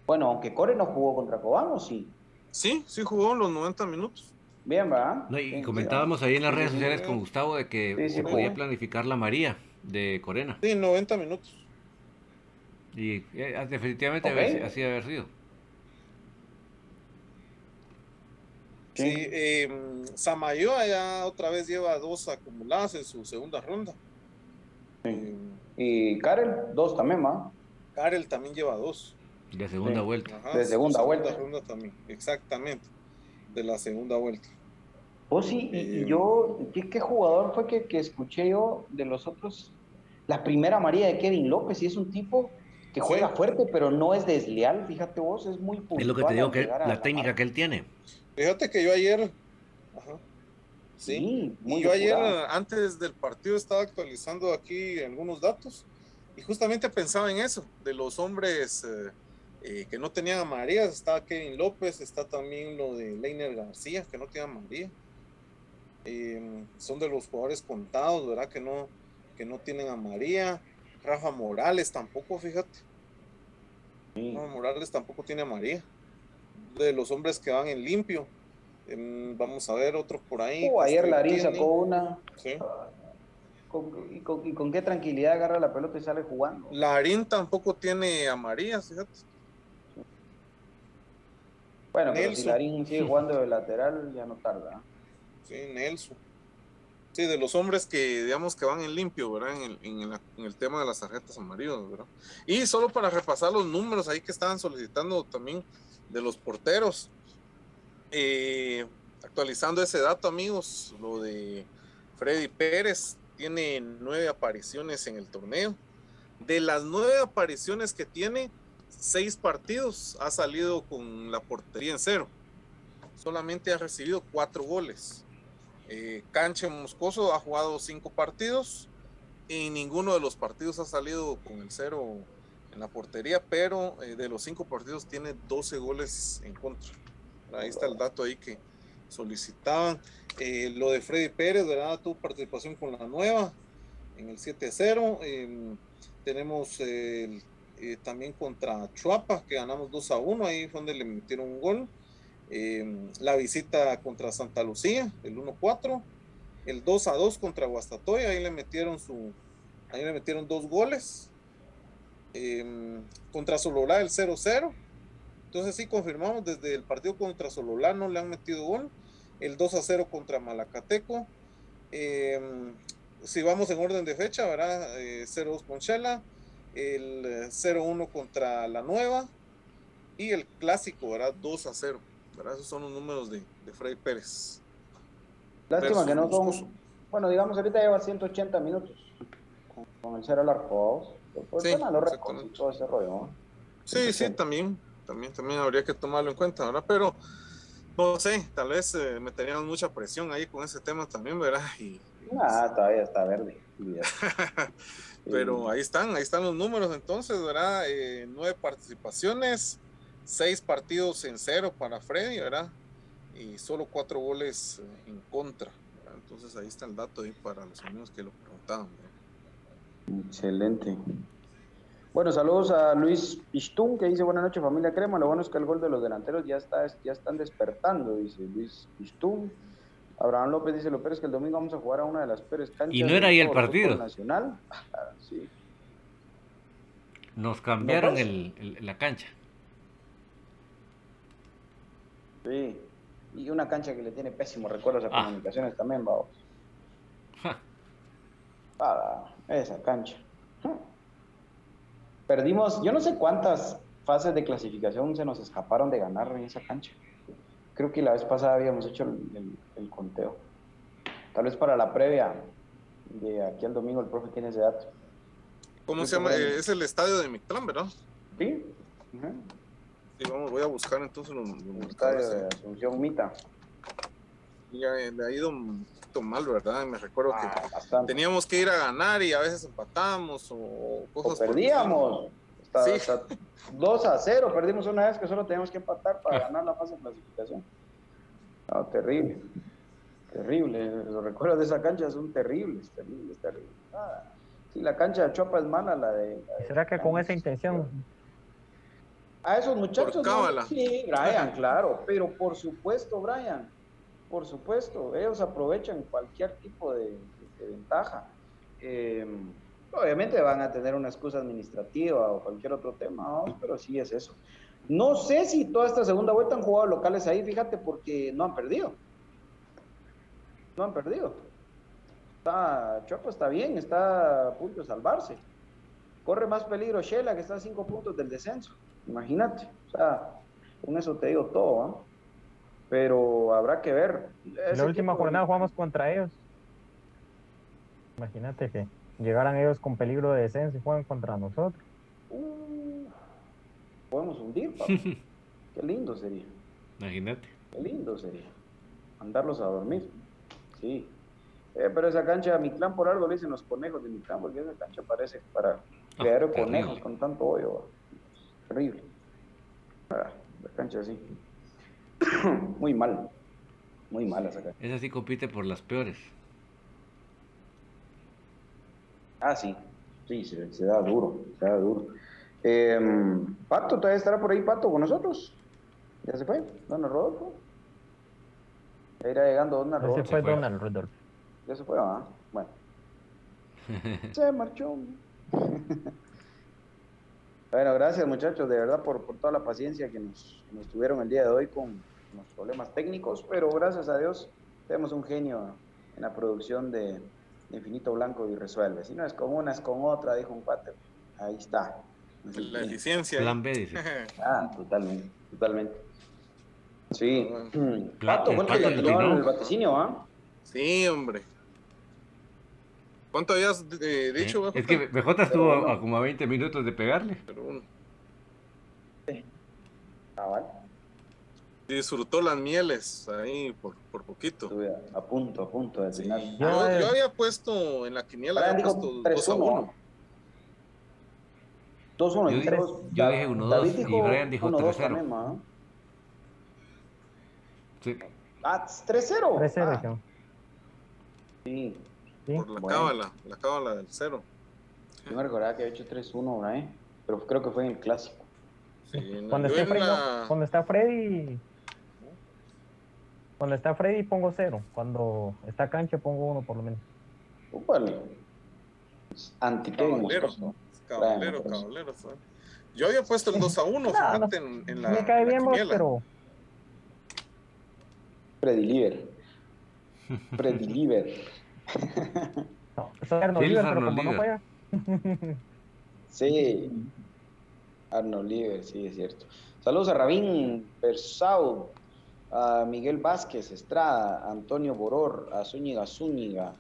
Bueno, aunque Core no jugó contra Cobán, ¿o sí? Sí, sí jugó los 90 minutos. Bien, ¿verdad? No, y Bien, comentábamos ahí en las redes sociales con Gustavo de que Sí, sí, se podía planificar la María de Corena. Sí, 90 minutos. Y eh, definitivamente Ok. haber- así debe haber sido. Sí, eh, Samayoa ya otra vez lleva dos acumuladas en su segunda ronda. Eh, Y Karel, dos también, ¿va? Karel también lleva dos. De segunda Sí. vuelta. Ajá, De segunda vuelta. ronda también, exactamente. De la segunda vuelta. Oh, sí, y, y Eh, yo, ¿qué, qué jugador fue que, que escuché yo de los otros? La primera María de Kevin López, y es un tipo que juega Sí. fuerte, pero no es desleal, fíjate vos, es muy puntual. Es lo que te digo, que llegar a la técnica que él tiene. Fíjate que yo ayer, ajá, sí, Sí, y muy yo ayer antes del partido estaba actualizando aquí algunos datos y justamente pensaba en eso, de los hombres eh, eh, que no tenían amarillas, está Kevin López, está también lo de Leiner García, que no tiene amarilla. Eh, son de los jugadores contados, ¿verdad? Que no, que no tienen amarilla. Rafa Morales tampoco, fíjate. Rafa Morales tampoco tiene amarilla. De los hombres que van en limpio. Em, vamos a ver otros por ahí. Oh, ayer Larín sacó una. Sí. Con- y, con, y con qué tranquilidad agarra la pelota y sale jugando. Larín tampoco tiene amarillas, fíjate. Bueno, pero si. Larín sigue jugando de lateral, ya no tarda. Sí, Nelson. Sí, de los hombres que, digamos, que van en limpio, ¿verdad? En el, en la- en el tema de las tarjetas amarillas, ¿verdad? Y solo para repasar los números ahí que estaban solicitando también de los porteros. Eh, actualizando ese dato, amigos, lo de Freddy Pérez tiene nueve apariciones en el torneo. De las nueve apariciones que tiene, seis partidos ha salido con la portería en cero. Solamente ha recibido cuatro goles. Eh, Canche Moscoso ha jugado cinco partidos y ninguno de los partidos ha salido con el cero en la portería, pero eh, de los cinco partidos tiene 12 goles en contra. Ahí está el dato ahí que solicitaban. Eh, lo de Freddy Pérez, ¿verdad? Tuvo participación con la nueva en el 7-0. Eh, tenemos el- eh, también contra Chuapa, que ganamos 2 a 1, ahí fue donde le metieron un gol. Eh, la visita contra Santa Lucía, el 1-4. El 2 a 2 contra Guastatoya, ahí le metieron su. Ahí le metieron dos goles. Eh, contra Sololá el 0-0. Entonces sí confirmamos desde el partido contra Sololá no le han metido gol. El 2 a 0 contra Malacateco. Eh, si vamos en orden de fecha, ¿verdad? Eh, 0-2 con Shela. El eh, 0-1 contra La Nueva. Y el clásico, ¿verdad? 2 a 0. ¿verdad? Esos son los números de, de Freddy Pérez. Lástima que no son. Bueno, digamos, ahorita lleva 180 minutos con, con el cero al arco. Por Sí, los y todo ese rollo. ¿no? Sí, sí, también, también, también habría que tomarlo en cuenta, ¿verdad? Pero no sé, tal vez eh, meteríamos mucha presión ahí con ese tema también, ¿verdad? Y, Ah, todavía está verde. pero ahí están, ahí están los números entonces, ¿verdad? Eh, nueve participaciones, seis partidos en cero para Freddy, ¿verdad? Y solo cuatro goles eh, en contra. ¿verdad? Entonces ahí está el dato ahí para los amigos que lo preguntaban. ¿verdad? Excelente. Bueno, saludos a Luis Pistún que dice buenas noches familia Crema. Lo bueno es que el gol de los delanteros ya está, ya están despertando, dice Luis Pistún. Abraham López dice lo peor es que el domingo vamos a jugar a una de las peores canchas. Y no era ahí el partido. Nacional. Sí. Nos cambiaron ¿No, el- el- la cancha. Sí. Y una cancha que le tiene pésimos recuerdos a Ah. comunicaciones también, vamos. Ah, esa cancha. Perdimos, yo no sé cuántas fases de clasificación se nos escaparon de ganar en esa cancha. Creo que la vez pasada habíamos hecho el, el- el conteo. Tal vez para la previa de aquí al domingo el profe tiene ese dato. ¿Cómo se llama? Eh, es el estadio de Mictlán, ¿verdad? Sí. Sí, vamos, voy a buscar entonces los, los estadio de Asunción Mita. Y eh, le ha ido un poquito mal, ¿verdad? Me recuerdo Ah, que bastante. teníamos que ir a ganar y a veces empatábamos o O cosas por el perdíamos. Hasta, Sí. hasta 2 a 0. Perdimos una vez que solo teníamos que empatar para ganar la fase de clasificación. No, terrible. Terrible. Los recuerdos de esa cancha son terribles, terribles, terribles. Ah, sí, la cancha de Chopa es mala, la de. la de- ¿Será que con esa intención? A esos muchachos. Por no- cábala. Sí, Brian, claro. Pero por supuesto, Brian. Por supuesto. Ellos aprovechan cualquier tipo de, de- de ventaja. Eh, obviamente van a tener una excusa administrativa o cualquier otro tema, ¿no? pero sí es eso. No sé si toda esta segunda vuelta han jugado locales ahí, fíjate, porque no han perdido. No han perdido. Está, está bien, está a punto de salvarse. Corre más peligro Shela, que está a cinco puntos del descenso. Imagínate. O sea, con eso te digo todo, ¿no? Pero habrá que ver. En la última equipo- jornada jugamos contra ellos. Imagínate que llegaran ellos con peligro de descenso y juegan contra nosotros. Uh, podemos hundir, papi. Qué lindo sería. Imagínate. Qué lindo sería. Mandarlos a dormir. Sí. Eh, pero esa cancha, mi clan por algo le dicen los conejos de mi clan, porque esa cancha parece para criar terrible. conejos con tanto hoyo. Terrible. Ah, la cancha así. Muy mal. Muy mal esa cancha. Esa sí compite por las peores. Ah, sí. Sí, se, se da duro. Se da duro. Eh, Pato, todavía estará por ahí Pato con nosotros. ¿Ya se fue? ¿Don Rodolfo? Ya irá llegando Don Rodolfo. fue Donald Rudolph. Ya se fue, ¿ah? Bueno. Se marchó. bueno, gracias muchachos, de verdad, por, por toda la paciencia que nos, que nos tuvieron el día de hoy con los problemas técnicos, pero gracias a Dios tenemos un genio en la producción de Infinito Blanco y resuelve. Si no es con una, es con otra, dijo un cuate. Ahí está. Así La eficiencia. Plan B, dice. Ah, totalmente, totalmente. Sí. Pato, ¿cuánto Pato le tiró el vaticinio, ah? Sí, hombre. ¿Cuánto habías eh, dicho? Es BJ? que BJ estuvo a, a como a 20 minutos de pegarle. Pero uno. Ah, vale. Disfrutó las mieles ahí por, por poquito. Estuve a, punto, a punto de final. Yo, Yo, eh, yo había puesto en la quiniela, Brian había dijo puesto 2 a 3-1. 1. 2-1. Yo y dije- yo dije 1-2 David y Brian dijo 1-2 3-0. también, ma. Sí. Ah, 3-0. 3-0, Ah, dijeron. sí. Sí. Por la Bueno. cábala, la cábala del cero. Yo me recordaba que había hecho 3-1, Brian. Pero creo que fue en el clásico. Sí, no, Cuando, esté en Freddy, la- cuando está Freddy. Cuando está Freddy pongo cero. Cuando está cancha pongo uno por lo menos. Vale. Anti caballeros, ¿no? caballeros, pues. caballeros. Yo había puesto el 2 a 1, no, fíjate, no, en, en, la. Me cae bien vos, pero. Prediliver. Prediliver. no, soy Arnold Liver, pero como no juega. sí. Arnold Liver, sí, es cierto. Saludos a Rabín Versao a Miguel Vázquez Estrada, a Antonio Boror, a Zúñiga Zúñiga.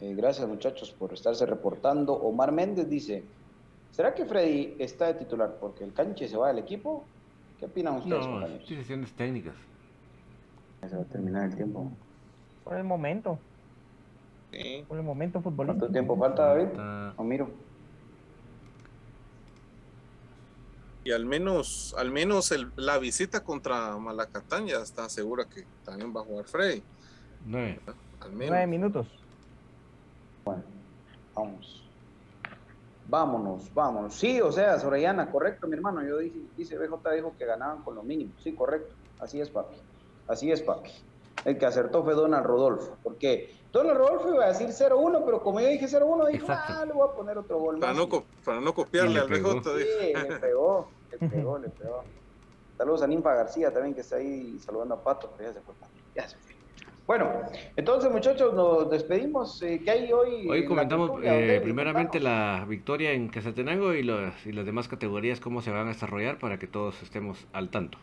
Eh, gracias muchachos por estarse reportando. Omar Méndez dice, ¿será que Freddy está de titular porque el canche se va del equipo? ¿Qué opinan ustedes, No, decisiones técnicas. Se va a terminar el tiempo. Por el momento. Sí. Por el momento futbolístico. ¿Cuánto tiempo falta, David? Falta- O miro. Y al menos, al menos el- la visita contra Malacatán ya está segura que también va a jugar Freddy. Nueve. Al Nueve menos. minutos. Bueno, vamos. Vámonos, vámonos. Sí, o sea, Sorayana, correcto, mi hermano. Yo dije, dice BJ dijo que ganaban con lo mínimo. Sí, correcto. Así es, papi. Así es, papi. El que acertó fue Donald Rodolfo. Porque Donald Rodolfo iba a decir 0-1, pero como yo dije 0-1, dijo, Exacto. ah, le voy a poner otro gol Para no, para no copiarle al pegó. BJ. Sí, le pegó, le pegó, le pegó. Saludos a Ninfa García también que está ahí saludando a Pato, pero ya se fue. Ya se fue. Bueno, entonces muchachos, nos despedimos. Eh, ¿Qué hay hoy? Hoy la comentamos eh, primeramente la victoria en Quetzaltenango y, los- y las demás categorías, cómo se van a desarrollar para que todos estemos al tanto.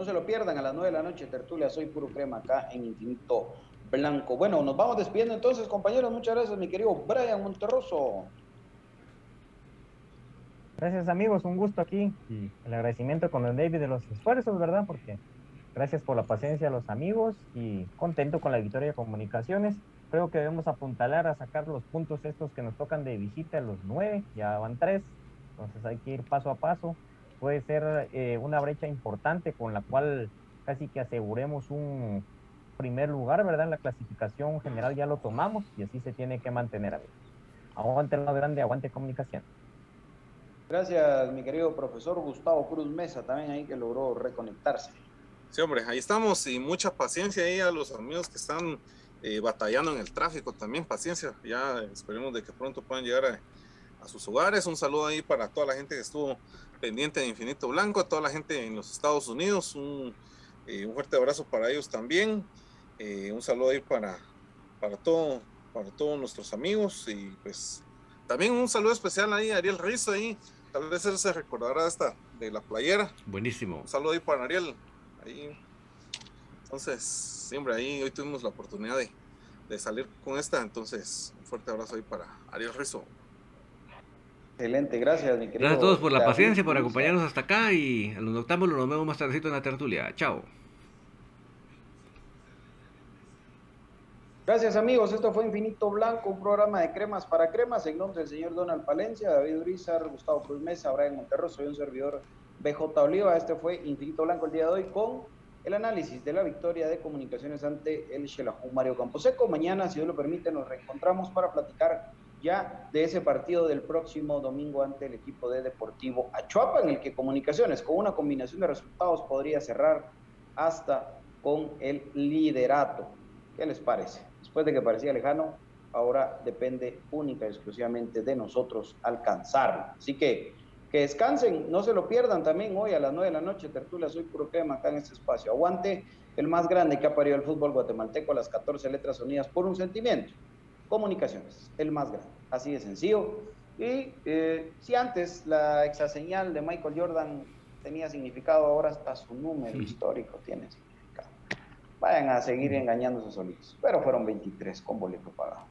No se lo pierdan a las 9 de la noche, tertulia Soy Puro Crema acá en Infinito Blanco. Bueno, nos vamos despidiendo entonces, compañeros. Muchas gracias, mi querido Brian Monterroso. Gracias amigos, un gusto aquí y el agradecimiento con el David de los esfuerzos, ¿verdad? Porque gracias por la paciencia a los amigos y contento con la victoria de comunicaciones. Creo que debemos apuntalar a sacar los puntos estos que nos tocan de visita, los nueve, ya van tres, entonces hay que ir paso a paso. Puede ser eh, una brecha importante con la cual casi que aseguremos un primer lugar, ¿verdad? En la clasificación general ya lo tomamos y así se tiene que mantener, amigos. Aguante lo grande, aguante comunicación. Gracias, mi querido profesor Gustavo Cruz Mesa, también ahí que logró reconectarse. Sí, hombre, ahí estamos y mucha paciencia ahí a los amigos que están eh, batallando en el tráfico también, paciencia. Ya esperemos de que pronto puedan llegar a, a sus hogares. Un saludo ahí para toda la gente que estuvo pendiente de Infinito Blanco, a toda la gente en los Estados Unidos. Un, eh, un fuerte abrazo para ellos también. Eh, un saludo ahí para, para, todo, para todos nuestros amigos y pues también un saludo especial ahí a Ariel Rizzo ahí. Tal vez él se recordará de esta de la playera. Buenísimo. Un saludo ahí para Ariel. Ahí. Entonces, siempre ahí hoy tuvimos la oportunidad de, de salir con esta. Entonces, un fuerte abrazo ahí para Ariel Rizzo. Excelente, gracias, mi querido. Gracias a todos por la paciencia, por acompañarnos hasta acá y a los noctámbulos nos vemos más tardecito en la tertulia. Chao. Gracias amigos, esto fue Infinito Blanco, un programa de cremas para cremas, en nombre del señor Donald Palencia, David Urizar, Gustavo Cruz Mesa, Brian Monterroso y un servidor BJ Oliva. Este fue Infinito Blanco el día de hoy con el análisis de la victoria de comunicaciones ante el Xelajú Mario Camposeco. Mañana, si Dios lo permite, nos reencontramos para platicar ya de ese partido del próximo domingo ante el equipo de Deportivo Achuapa, en el que comunicaciones con una combinación de resultados podría cerrar hasta con el liderato. ¿Qué les parece? Después de que parecía lejano, ahora depende única y exclusivamente de nosotros alcanzarlo. Así que que descansen, no se lo pierdan también hoy a las 9 de la noche, Tertulia Soy Puro Crema acá en este espacio. Aguante el más grande que ha parido el fútbol guatemalteco, las 14 letras unidas por un sentimiento. Comunicaciones, el más grande. Así de sencillo. Y eh, si antes la exaseñal de Michael Jordan tenía significado, ahora hasta su número histórico tiene significado. Vayan a seguir engañándose solitos. Pero fueron 23 con boleto pagado.